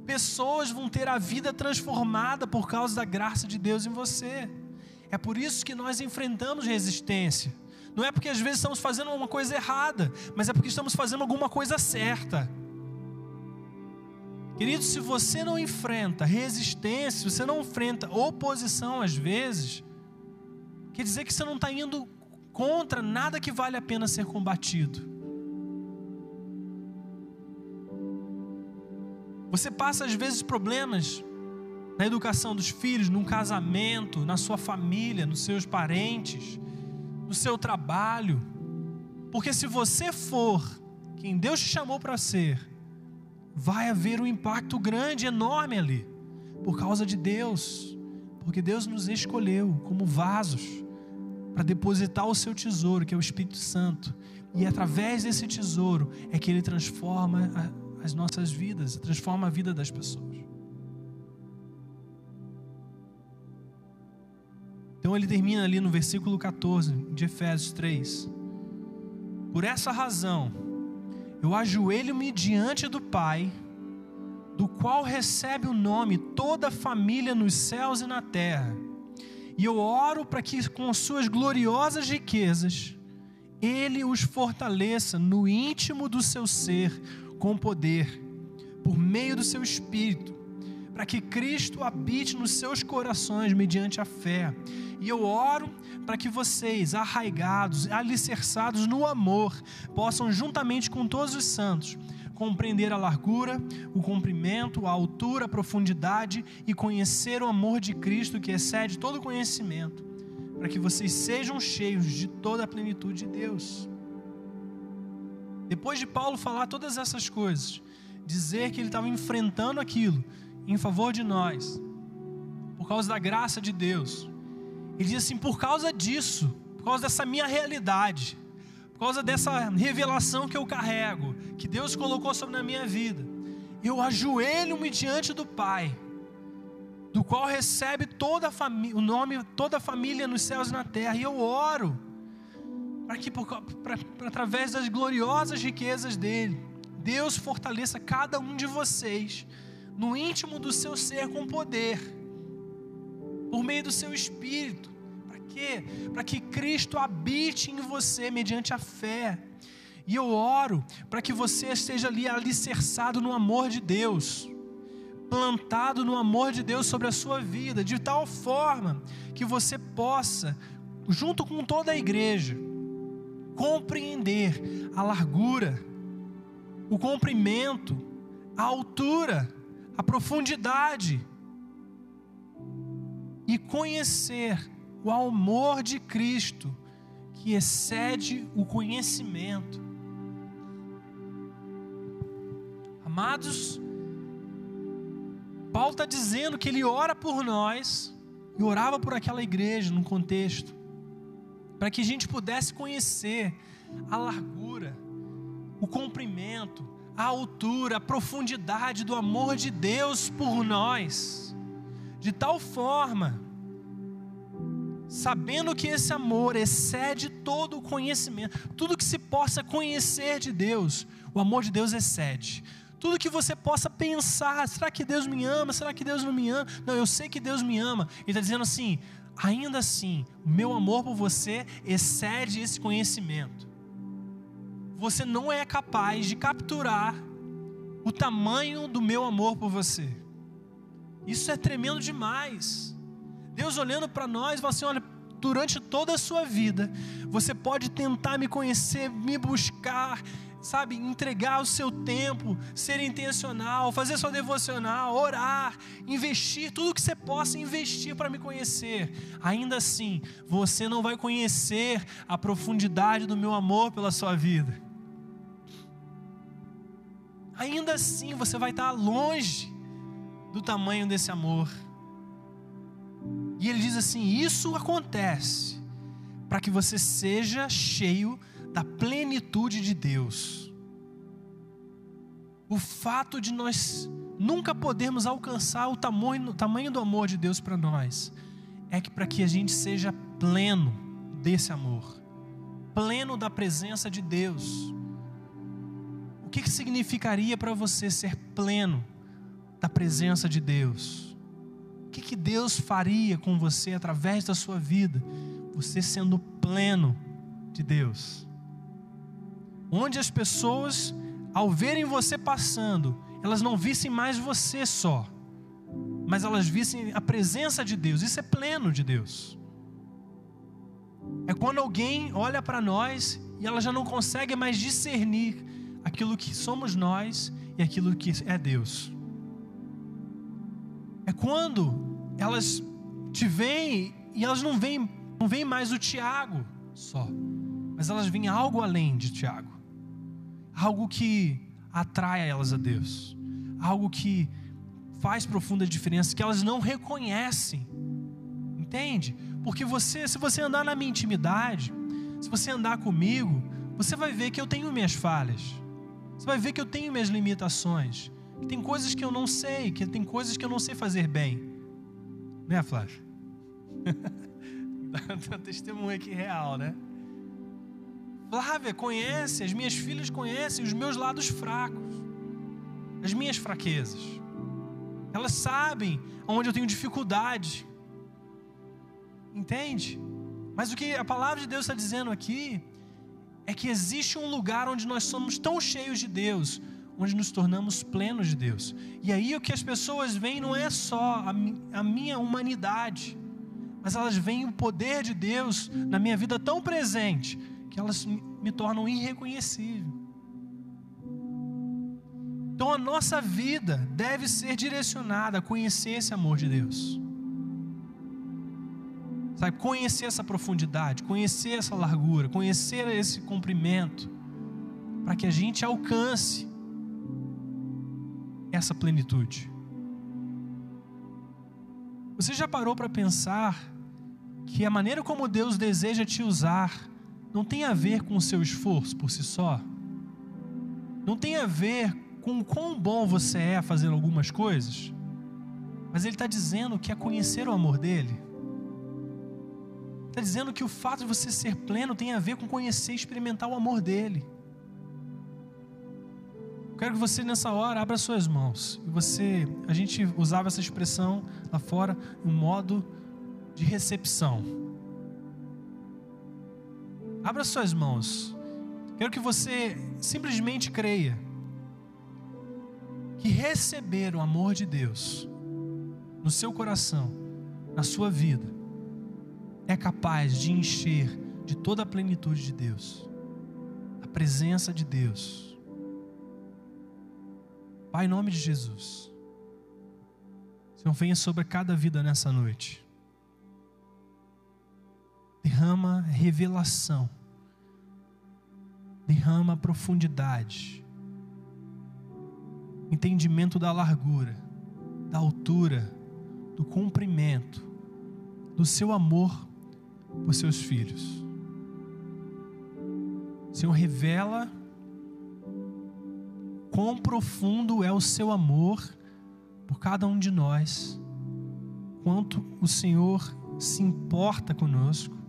Pessoas vão ter a vida transformada por causa da graça de Deus em você. É por isso que nós enfrentamos resistência. Não é porque às vezes estamos fazendo uma coisa errada, mas é porque estamos fazendo alguma coisa certa. Querido, se você não enfrenta resistência, se você não enfrenta oposição às vezes, quer dizer que você não está indo contra nada que vale a pena ser combatido. Você passa às vezes problemas na educação dos filhos, num casamento, na sua família, nos seus parentes, no seu trabalho. Porque se você for quem Deus te chamou para ser, vai haver um impacto grande, enorme ali, por causa de Deus, porque Deus nos escolheu como vasos para depositar o seu tesouro, que é o Espírito Santo, e através desse tesouro é que ele transforma as nossas vidas, transforma a vida das pessoas. Então ele termina ali no versículo 14 de Efésios 3. Por essa razão, eu ajoelho-me diante do Pai, do qual recebe o nome toda a família nos céus e na terra, e eu oro para que com suas gloriosas riquezas, Ele os fortaleça no íntimo do seu ser com poder, por meio do seu Espírito, para que Cristo habite nos seus corações mediante a fé. E eu oro para que vocês, arraigados, alicerçados no amor, possam, juntamente com todos os santos, compreender a largura, o comprimento, a altura, a profundidade e conhecer o amor de Cristo que excede todo conhecimento, para que vocês sejam cheios de toda a plenitude de Deus. Depois de Paulo falar todas essas coisas, dizer que ele estava enfrentando aquilo em favor de nós, por causa da graça de Deus, ele diz assim: por causa disso, por causa dessa minha realidade, por causa dessa revelação que eu carrego, que Deus colocou sobre a minha vida, eu ajoelho-me diante do Pai, do qual recebe toda o nome, toda a família nos céus e na terra, e eu oro para que, por, pra, pra, através das gloriosas riquezas dele, Deus fortaleça cada um de vocês no íntimo do seu ser com poder, por meio do seu espírito. Para quê? Para que Cristo habite em você mediante a fé. E eu oro para que você esteja ali alicerçado no amor de Deus, plantado no amor de Deus sobre a sua vida, de tal forma que você possa, junto com toda a igreja, compreender a largura, o comprimento, a altura, a profundidade e conhecer o amor de Cristo que excede o conhecimento. Amados, Paulo está dizendo que ele ora por nós e orava por aquela igreja num contexto para que a gente pudesse conhecer a largura, o comprimento, a altura, a profundidade do amor de Deus por nós, de tal forma, sabendo que esse amor excede todo o conhecimento, tudo que se possa conhecer de Deus, o amor de Deus excede. Tudo que você possa pensar, será que Deus me ama? Será que Deus não me ama? Não, eu sei que Deus me ama. Ele está dizendo assim: ainda assim, meu amor por você excede esse conhecimento. Você não é capaz de capturar o tamanho do meu amor por você. Isso é tremendo demais. Deus olhando para nós, fala assim: olha, durante toda a sua vida, você pode tentar me conhecer, me buscar, sabe, entregar o seu tempo, ser intencional, fazer sua devocional, orar, investir tudo que você possa investir para me conhecer. Ainda assim, você não vai conhecer a profundidade do meu amor pela sua vida. Ainda assim, você vai estar longe do tamanho desse amor. E ele diz assim: Isso acontece para que você seja cheio da plenitude de Deus. O fato de nós nunca podermos alcançar o tamanho, o tamanho do amor de Deus para nós, é que para que a gente seja pleno desse amor. pleno da presença de Deus. O que, que significaria para você ser pleno da presença de Deus? O que, que Deus faria com você através da sua vida? Você sendo pleno de Deus. Onde as pessoas, ao verem você passando, elas não vissem mais você só, mas elas vissem a presença de Deus. Isso é pleno de Deus. É quando alguém olha para nós e ela já não consegue mais discernir aquilo que somos nós e aquilo que é Deus. É quando elas te veem e elas não veem, não veem mais o Tiago só, mas elas veem algo além de Tiago, algo que atrai elas a Deus, algo que faz profunda diferença, que elas não reconhecem, entende? Porque você, se você andar na minha intimidade, se você andar comigo, você vai ver que eu tenho minhas falhas. Você vai ver que eu tenho minhas limitações. Que tem coisas que eu não sei, que tem coisas que eu não sei fazer bem. Né, Flávia? Dá um testemunho aqui real, né? Flávia conhece, as minhas filhas conhecem os meus lados fracos, as minhas fraquezas. Elas sabem onde eu tenho dificuldade. Entende? Mas o que a palavra de Deus está dizendo aqui é que existe um lugar onde nós somos tão cheios de Deus, onde nos tornamos plenos de Deus. E aí o que as pessoas veem não é só a, minha humanidade, mas elas veem o poder de Deus na minha vida tão presente que elas me tornam irreconhecível. Então a nossa vida deve ser direcionada a conhecer esse amor de Deus. Sabe, conhecer essa profundidade, conhecer essa largura, conhecer esse comprimento, para que a gente alcance essa plenitude. Você já parou para pensar que a maneira como Deus deseja te usar não tem a ver com o seu esforço por si só? Não tem a ver com o quão bom você é fazendo algumas coisas? Mas Ele está dizendo que é conhecer o amor dele Está dizendo que o fato de você ser pleno tem a ver com conhecer e experimentar o amor dele. Quero que você nessa hora abra suas mãos. Você, a gente usava essa expressão lá fora, um modo de recepção. Abra suas mãos. Quero que você simplesmente creia que receber o amor de Deus no seu coração, na sua vida, é capaz de encher de toda a plenitude de Deus, a presença de Deus. Pai, em nome de Jesus, Senhor, venha sobre cada vida nessa noite. Derrama revelação, derrama profundidade, entendimento da largura, da altura, do comprimento, do seu amor por seus filhos. Senhor, revela quão profundo é o seu amor por cada um de nós, quanto o Senhor se importa conosco,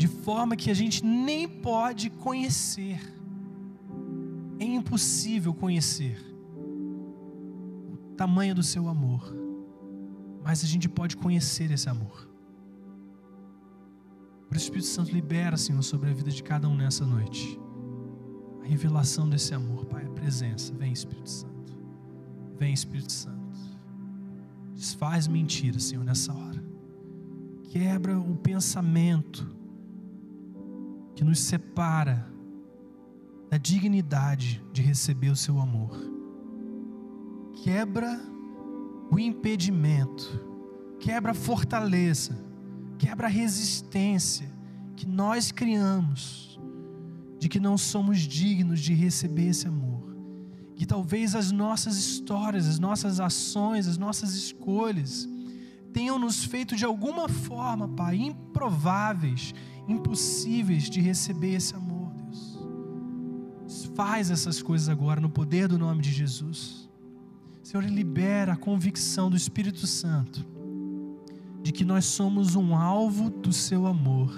de forma que a gente nem pode conhecer, é impossível conhecer o tamanho do seu amor, mas a gente pode conhecer esse amor. Por isso, Espírito Santo, libera, Senhor, sobre a vida de cada um nessa noite. A revelação desse amor, Pai, a presença. Vem, Espírito Santo. Vem, Espírito Santo. Desfaz mentira, Senhor, nessa hora. Quebra o pensamento que nos separa da dignidade de receber o seu amor. Quebra o impedimento, quebra a fortaleza quebra a resistência que nós criamos de que não somos dignos de receber esse amor. Que talvez as nossas histórias, as nossas ações, as nossas escolhas tenham nos feito de alguma forma, Pai, improváveis, impossíveis de receber esse amor, Deus. Faz essas coisas agora no poder do nome de Jesus. Senhor, libera a convicção do Espírito Santo de que nós somos um alvo do seu amor.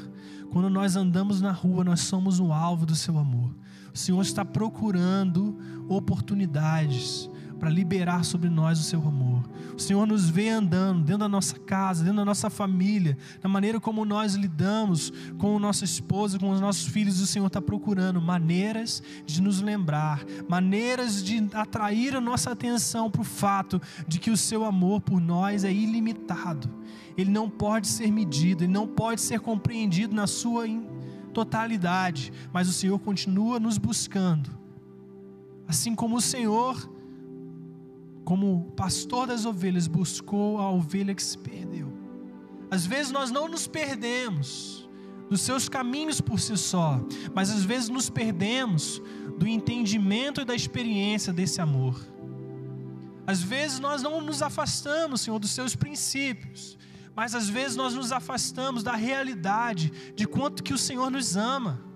Quando nós andamos na rua, nós somos um alvo do seu amor. O Senhor está procurando oportunidades para liberar sobre nós o seu amor. O Senhor nos vê andando dentro da nossa casa, dentro da nossa família, na maneira como nós lidamos com a nossa esposa, com os nossos filhos. O Senhor está procurando maneiras de nos lembrar, maneiras de atrair a nossa atenção para o fato de que o seu amor por nós é ilimitado. Ele não pode ser medido, ele não pode ser compreendido na sua totalidade, mas o Senhor continua nos buscando. Assim como o Senhor como pastor das ovelhas, buscou a ovelha que se perdeu. Às vezes nós não nos perdemos dos seus caminhos por si só, mas às vezes nos perdemos do entendimento e da experiência desse amor. Às vezes nós não nos afastamos, Senhor, dos seus princípios, mas às vezes nós nos afastamos da realidade de quanto que o Senhor nos ama.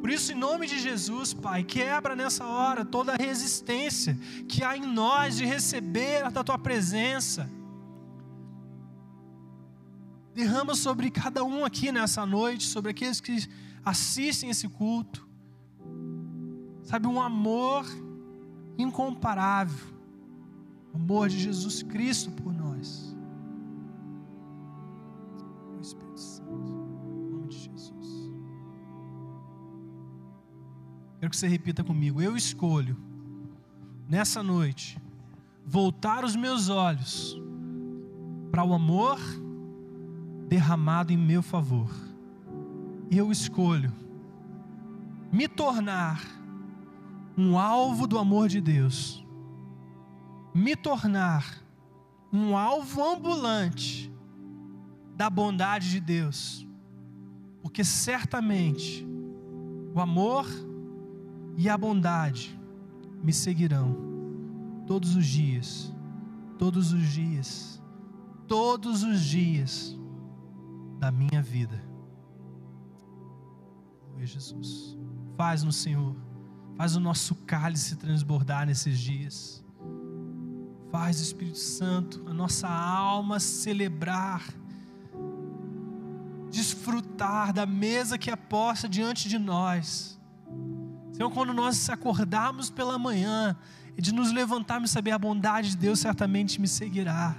Por isso, em nome de Jesus, Pai, quebra nessa hora toda a resistência que há em nós de receber a tua presença. Derrama sobre cada um aqui nessa noite, sobre aqueles que assistem esse culto, sabe, um amor incomparável, o amor de Jesus Cristo por Quero que você repita comigo. Eu escolho, nessa noite, voltar os meus olhos para o amor derramado em meu favor. Eu escolho me tornar um alvo do amor de Deus, me tornar um alvo ambulante da bondade de Deus, porque certamente o amor e a bondade me seguirão todos os dias, todos os dias, todos os dias da minha vida. Oi, Jesus. Faz no Senhor, faz o nosso cálice transbordar nesses dias. Faz, Espírito Santo, a nossa alma celebrar, desfrutar da mesa que é posta diante de nós Senhor, quando nós acordarmos pela manhã e de nos levantarmos e saber a bondade de Deus certamente me seguirá.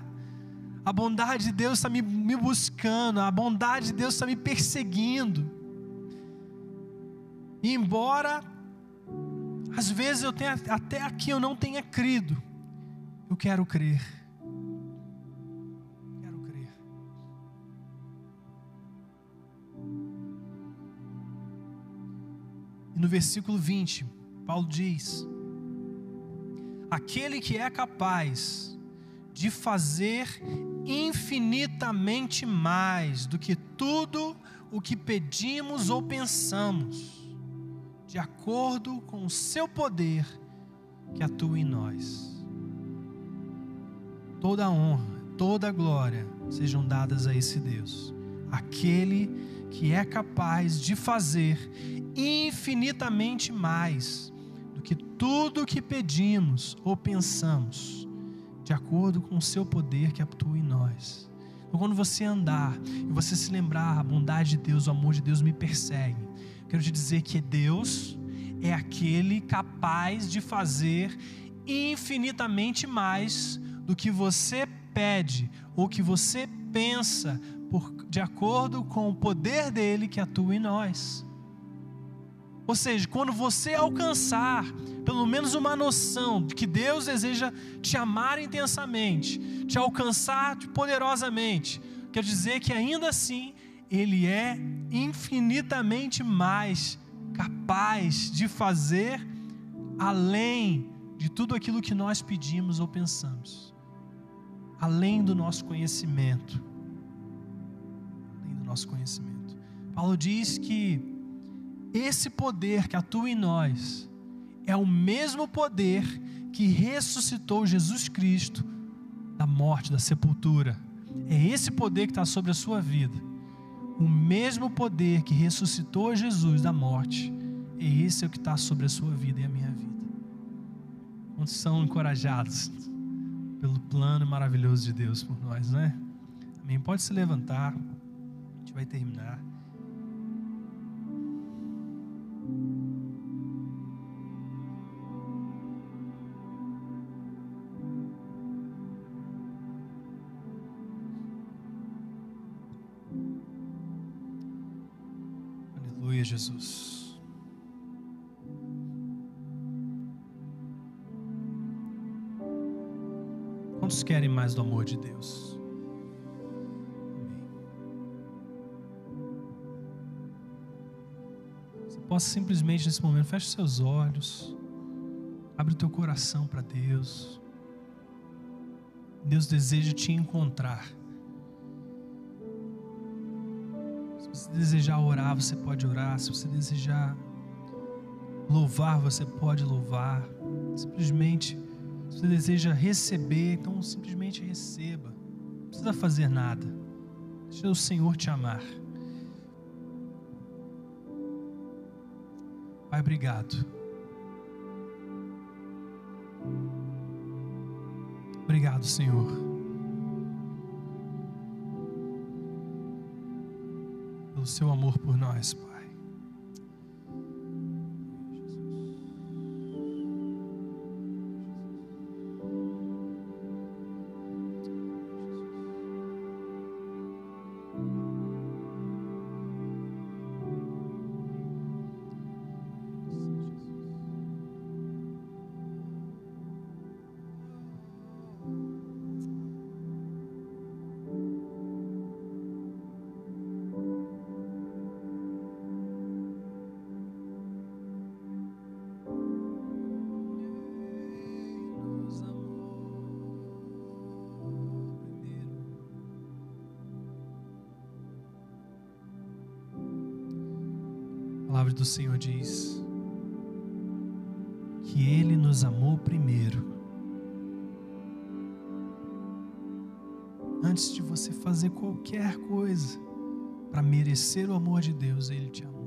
A bondade de Deus está me, me buscando, a bondade de Deus está me perseguindo. E embora às vezes eu tenha até aqui eu não tenha crido, eu quero crer. No versículo 20, Paulo diz: Aquele que é capaz de fazer infinitamente mais do que tudo o que pedimos ou pensamos, de acordo com o seu poder que atua em nós. Toda honra, toda glória sejam dadas a esse Deus, aquele que é capaz de fazer infinitamente mais do que tudo o que pedimos ou pensamos, de acordo com o seu poder que atua em nós. Então, quando você andar e você se lembrar, a bondade de Deus, o amor de Deus me persegue, quero te dizer que Deus é aquele capaz de fazer infinitamente mais do que você pede ou que você pensa, por, de acordo com o poder dele que atua em nós. Ou seja, quando você alcançar pelo menos uma noção de que Deus deseja te amar intensamente, te alcançar poderosamente, quer dizer que ainda assim Ele é infinitamente mais capaz de fazer além de tudo aquilo que nós pedimos ou pensamos, além do nosso conhecimento. Nosso conhecimento. Paulo diz que esse poder que atua em nós é o mesmo poder que ressuscitou Jesus Cristo da morte, da sepultura. É esse poder que está sobre a sua vida. O mesmo poder que ressuscitou Jesus da morte, é esse é o que está sobre a sua vida e a minha vida. Quantos são encorajados pelo plano maravilhoso de Deus por nós, né? Amém. Pode se levantar. Gente vai terminar. Aleluia, Jesus. Quantos querem mais do amor de Deus? Possa simplesmente nesse momento, feche seus olhos, abre o teu coração para Deus. Deus deseja te encontrar. Se você desejar orar, você pode orar. Se você desejar louvar, você pode louvar. Simplesmente, se você deseja receber, então simplesmente receba. Não precisa fazer nada. Deixa o Senhor te amar. Pai, obrigado. Obrigado, Senhor. Pelo seu amor por nós, Pai. Palavra do Senhor diz que Ele nos amou primeiro. Antes de você fazer qualquer coisa para merecer o amor de Deus, Ele te amou.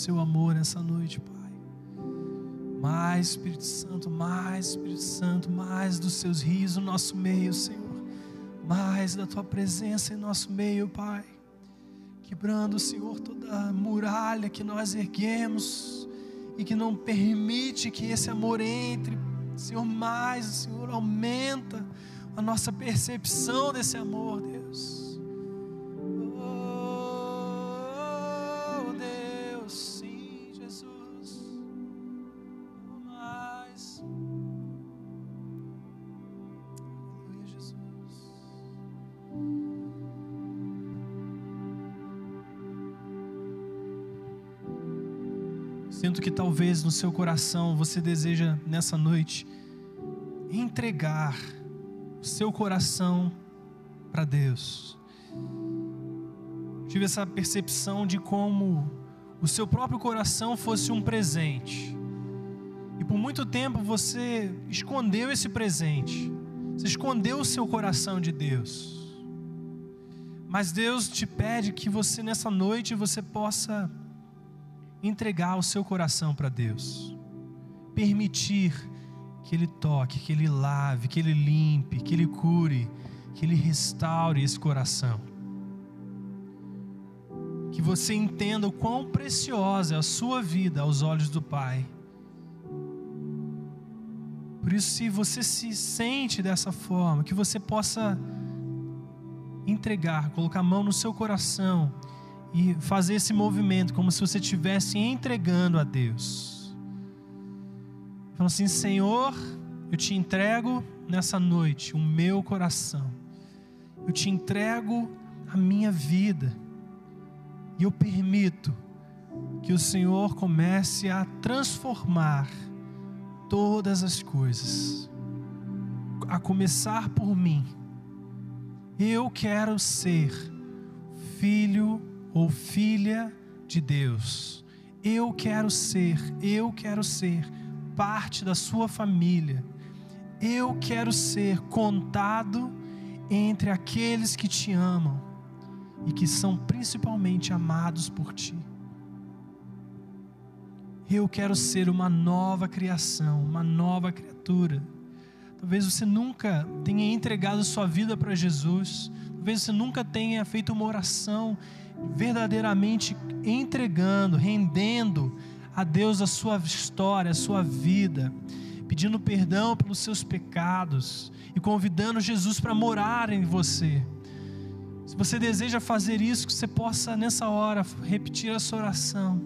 Seu amor nessa noite, Pai. Mais Espírito Santo, mais Espírito Santo, mais dos seus rios no nosso meio, Senhor. Mais da tua presença em nosso meio, Pai. Quebrando, Senhor, toda muralha que nós erguemos e que não permite que esse amor entre, Senhor, mais, Senhor, aumenta a nossa percepção desse amor, Deus. Sinto que talvez no seu coração você deseja nessa noite entregar o seu coração para Deus. Tive essa percepção de como o seu próprio coração fosse um presente. E por muito tempo você escondeu esse presente. Você escondeu o seu coração de Deus. Mas Deus te pede que você nessa noite você possa entregar o seu coração para Deus. Permitir que Ele toque, que Ele lave, que Ele limpe, que Ele cure, que Ele restaure esse coração. Que você entenda o quão preciosa é a sua vida aos olhos do Pai. Por isso, se você se sente dessa forma, que você possa entregar, colocar a mão no seu coração e fazer esse movimento como se você estivesse entregando a Deus. Falando assim: Senhor, eu te entrego nessa noite o meu coração, eu te entrego a minha vida, e eu permito que o Senhor comece a transformar todas as coisas, a começar por mim. Eu quero ser filho ou filha de Deus. Eu quero ser, eu quero ser parte da sua família. Eu quero ser contado entre aqueles que te amam e que são principalmente amados por ti. Eu quero ser uma nova criação, uma nova criatura. Talvez você nunca tenha entregado sua vida para Jesus. Talvez você nunca tenha feito uma oração verdadeiramente entregando, rendendo a Deus a sua história, a sua vida, pedindo perdão pelos seus pecados e convidando Jesus para morar em você. Se você deseja fazer isso, que você possa nessa hora repetir essa oração.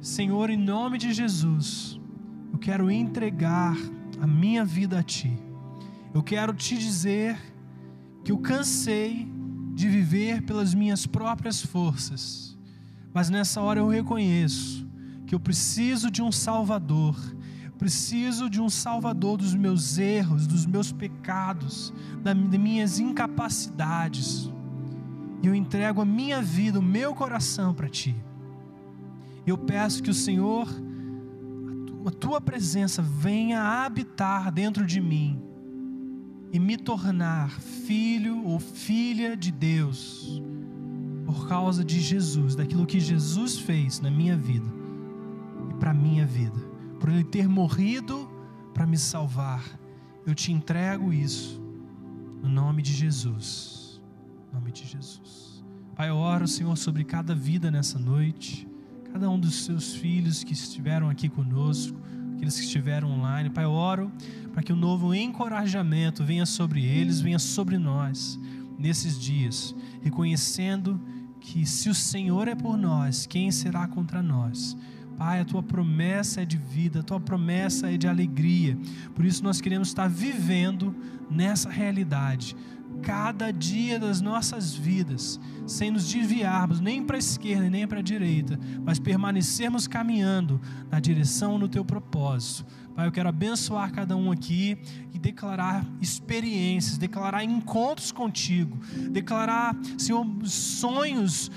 Senhor, em nome de Jesus, eu quero entregar a minha vida a Ti. Eu quero te dizer que eu cansei de viver pelas minhas próprias forças. Mas nessa hora eu reconheço que eu preciso de um Salvador. Preciso de um Salvador dos meus erros, dos meus pecados, das minhas incapacidades. E eu entrego a minha vida, o meu coração para Ti. Eu peço que o Senhor, a Tua presença venha habitar dentro de mim e me tornar filho ou filha de Deus por causa de Jesus, daquilo que Jesus fez na minha vida e para minha vida, por ele ter morrido para me salvar. Eu te entrego isso no nome de Jesus. No nome de Jesus. Pai, eu oro, Senhor, sobre cada vida nessa noite, cada um dos seus filhos que estiveram aqui conosco aqueles que estiveram online. Pai, eu oro para que um novo encorajamento venha sobre eles, venha sobre nós nesses dias, reconhecendo que se o Senhor é por nós, quem será contra nós? Pai, a tua promessa é de vida, a tua promessa é de alegria. Por isso nós queremos estar vivendo nessa realidade cada dia das nossas vidas, sem nos desviarmos nem para a esquerda nem para a direita, mas permanecermos caminhando na direção do teu propósito. Pai, eu quero abençoar cada um aqui e declarar experiências, declarar encontros contigo, declarar, Senhor, sonhos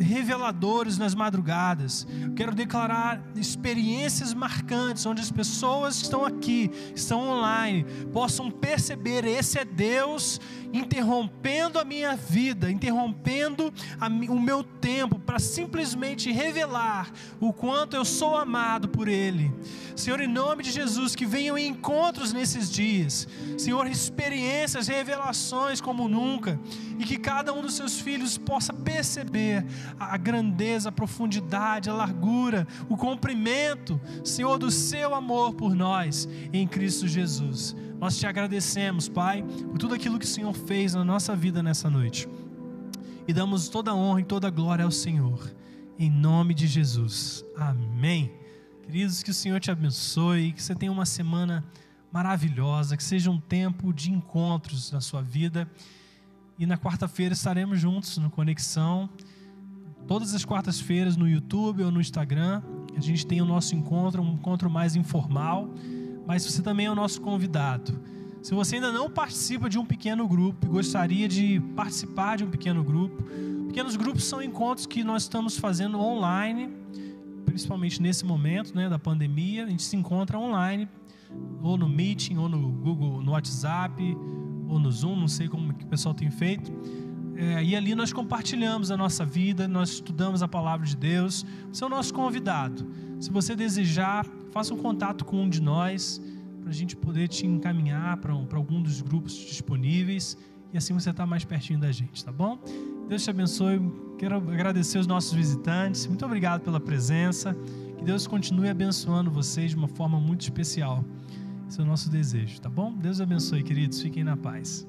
reveladores nas madrugadas. Eu quero declarar experiências marcantes, onde as pessoas que estão aqui, estão online, possam perceber: esse é Deus interrompendo a minha vida, interrompendo a, o meu tempo para simplesmente revelar o quanto eu sou amado por Ele. Senhor, em nome de Jesus, que venham encontros nesses dias, Senhor, experiências, revelações como nunca, e que cada um dos seus filhos possa perceber a grandeza, a profundidade, a largura, o comprimento, Senhor, do seu amor por nós em Cristo Jesus. Nós te agradecemos, Pai, por tudo aquilo que o Senhor fez na nossa vida nessa noite. E damos toda a honra e toda a glória ao Senhor. Em nome de Jesus. Amém. Queridos, que o Senhor te abençoe, que você tenha uma semana maravilhosa, que seja um tempo de encontros na sua vida. E na quarta-feira estaremos juntos no Conexão. Todas as quartas-feiras no YouTube ou no Instagram. A gente tem o nosso encontro, um encontro mais informal mas você também é o nosso convidado. Se você ainda não participa de um pequeno grupo e gostaria de participar de um pequeno grupo, pequenos grupos são encontros que nós estamos fazendo online, principalmente nesse momento né, da pandemia. A gente se encontra online, ou no Meeting, ou no Google, no WhatsApp, ou no Zoom, não sei como que o pessoal tem feito. É, e ali nós compartilhamos a nossa vida, nós estudamos a palavra de Deus. Você é o nosso convidado. Se você desejar faça um contato com um de nós para a gente poder te encaminhar para um, algum dos grupos disponíveis e assim você está mais pertinho da gente, tá bom? Deus te abençoe. Quero agradecer os nossos visitantes. Muito obrigado pela presença. Que Deus continue abençoando vocês de uma forma muito especial. Esse é o nosso desejo, tá bom? Deus abençoe, queridos. Fiquem na paz.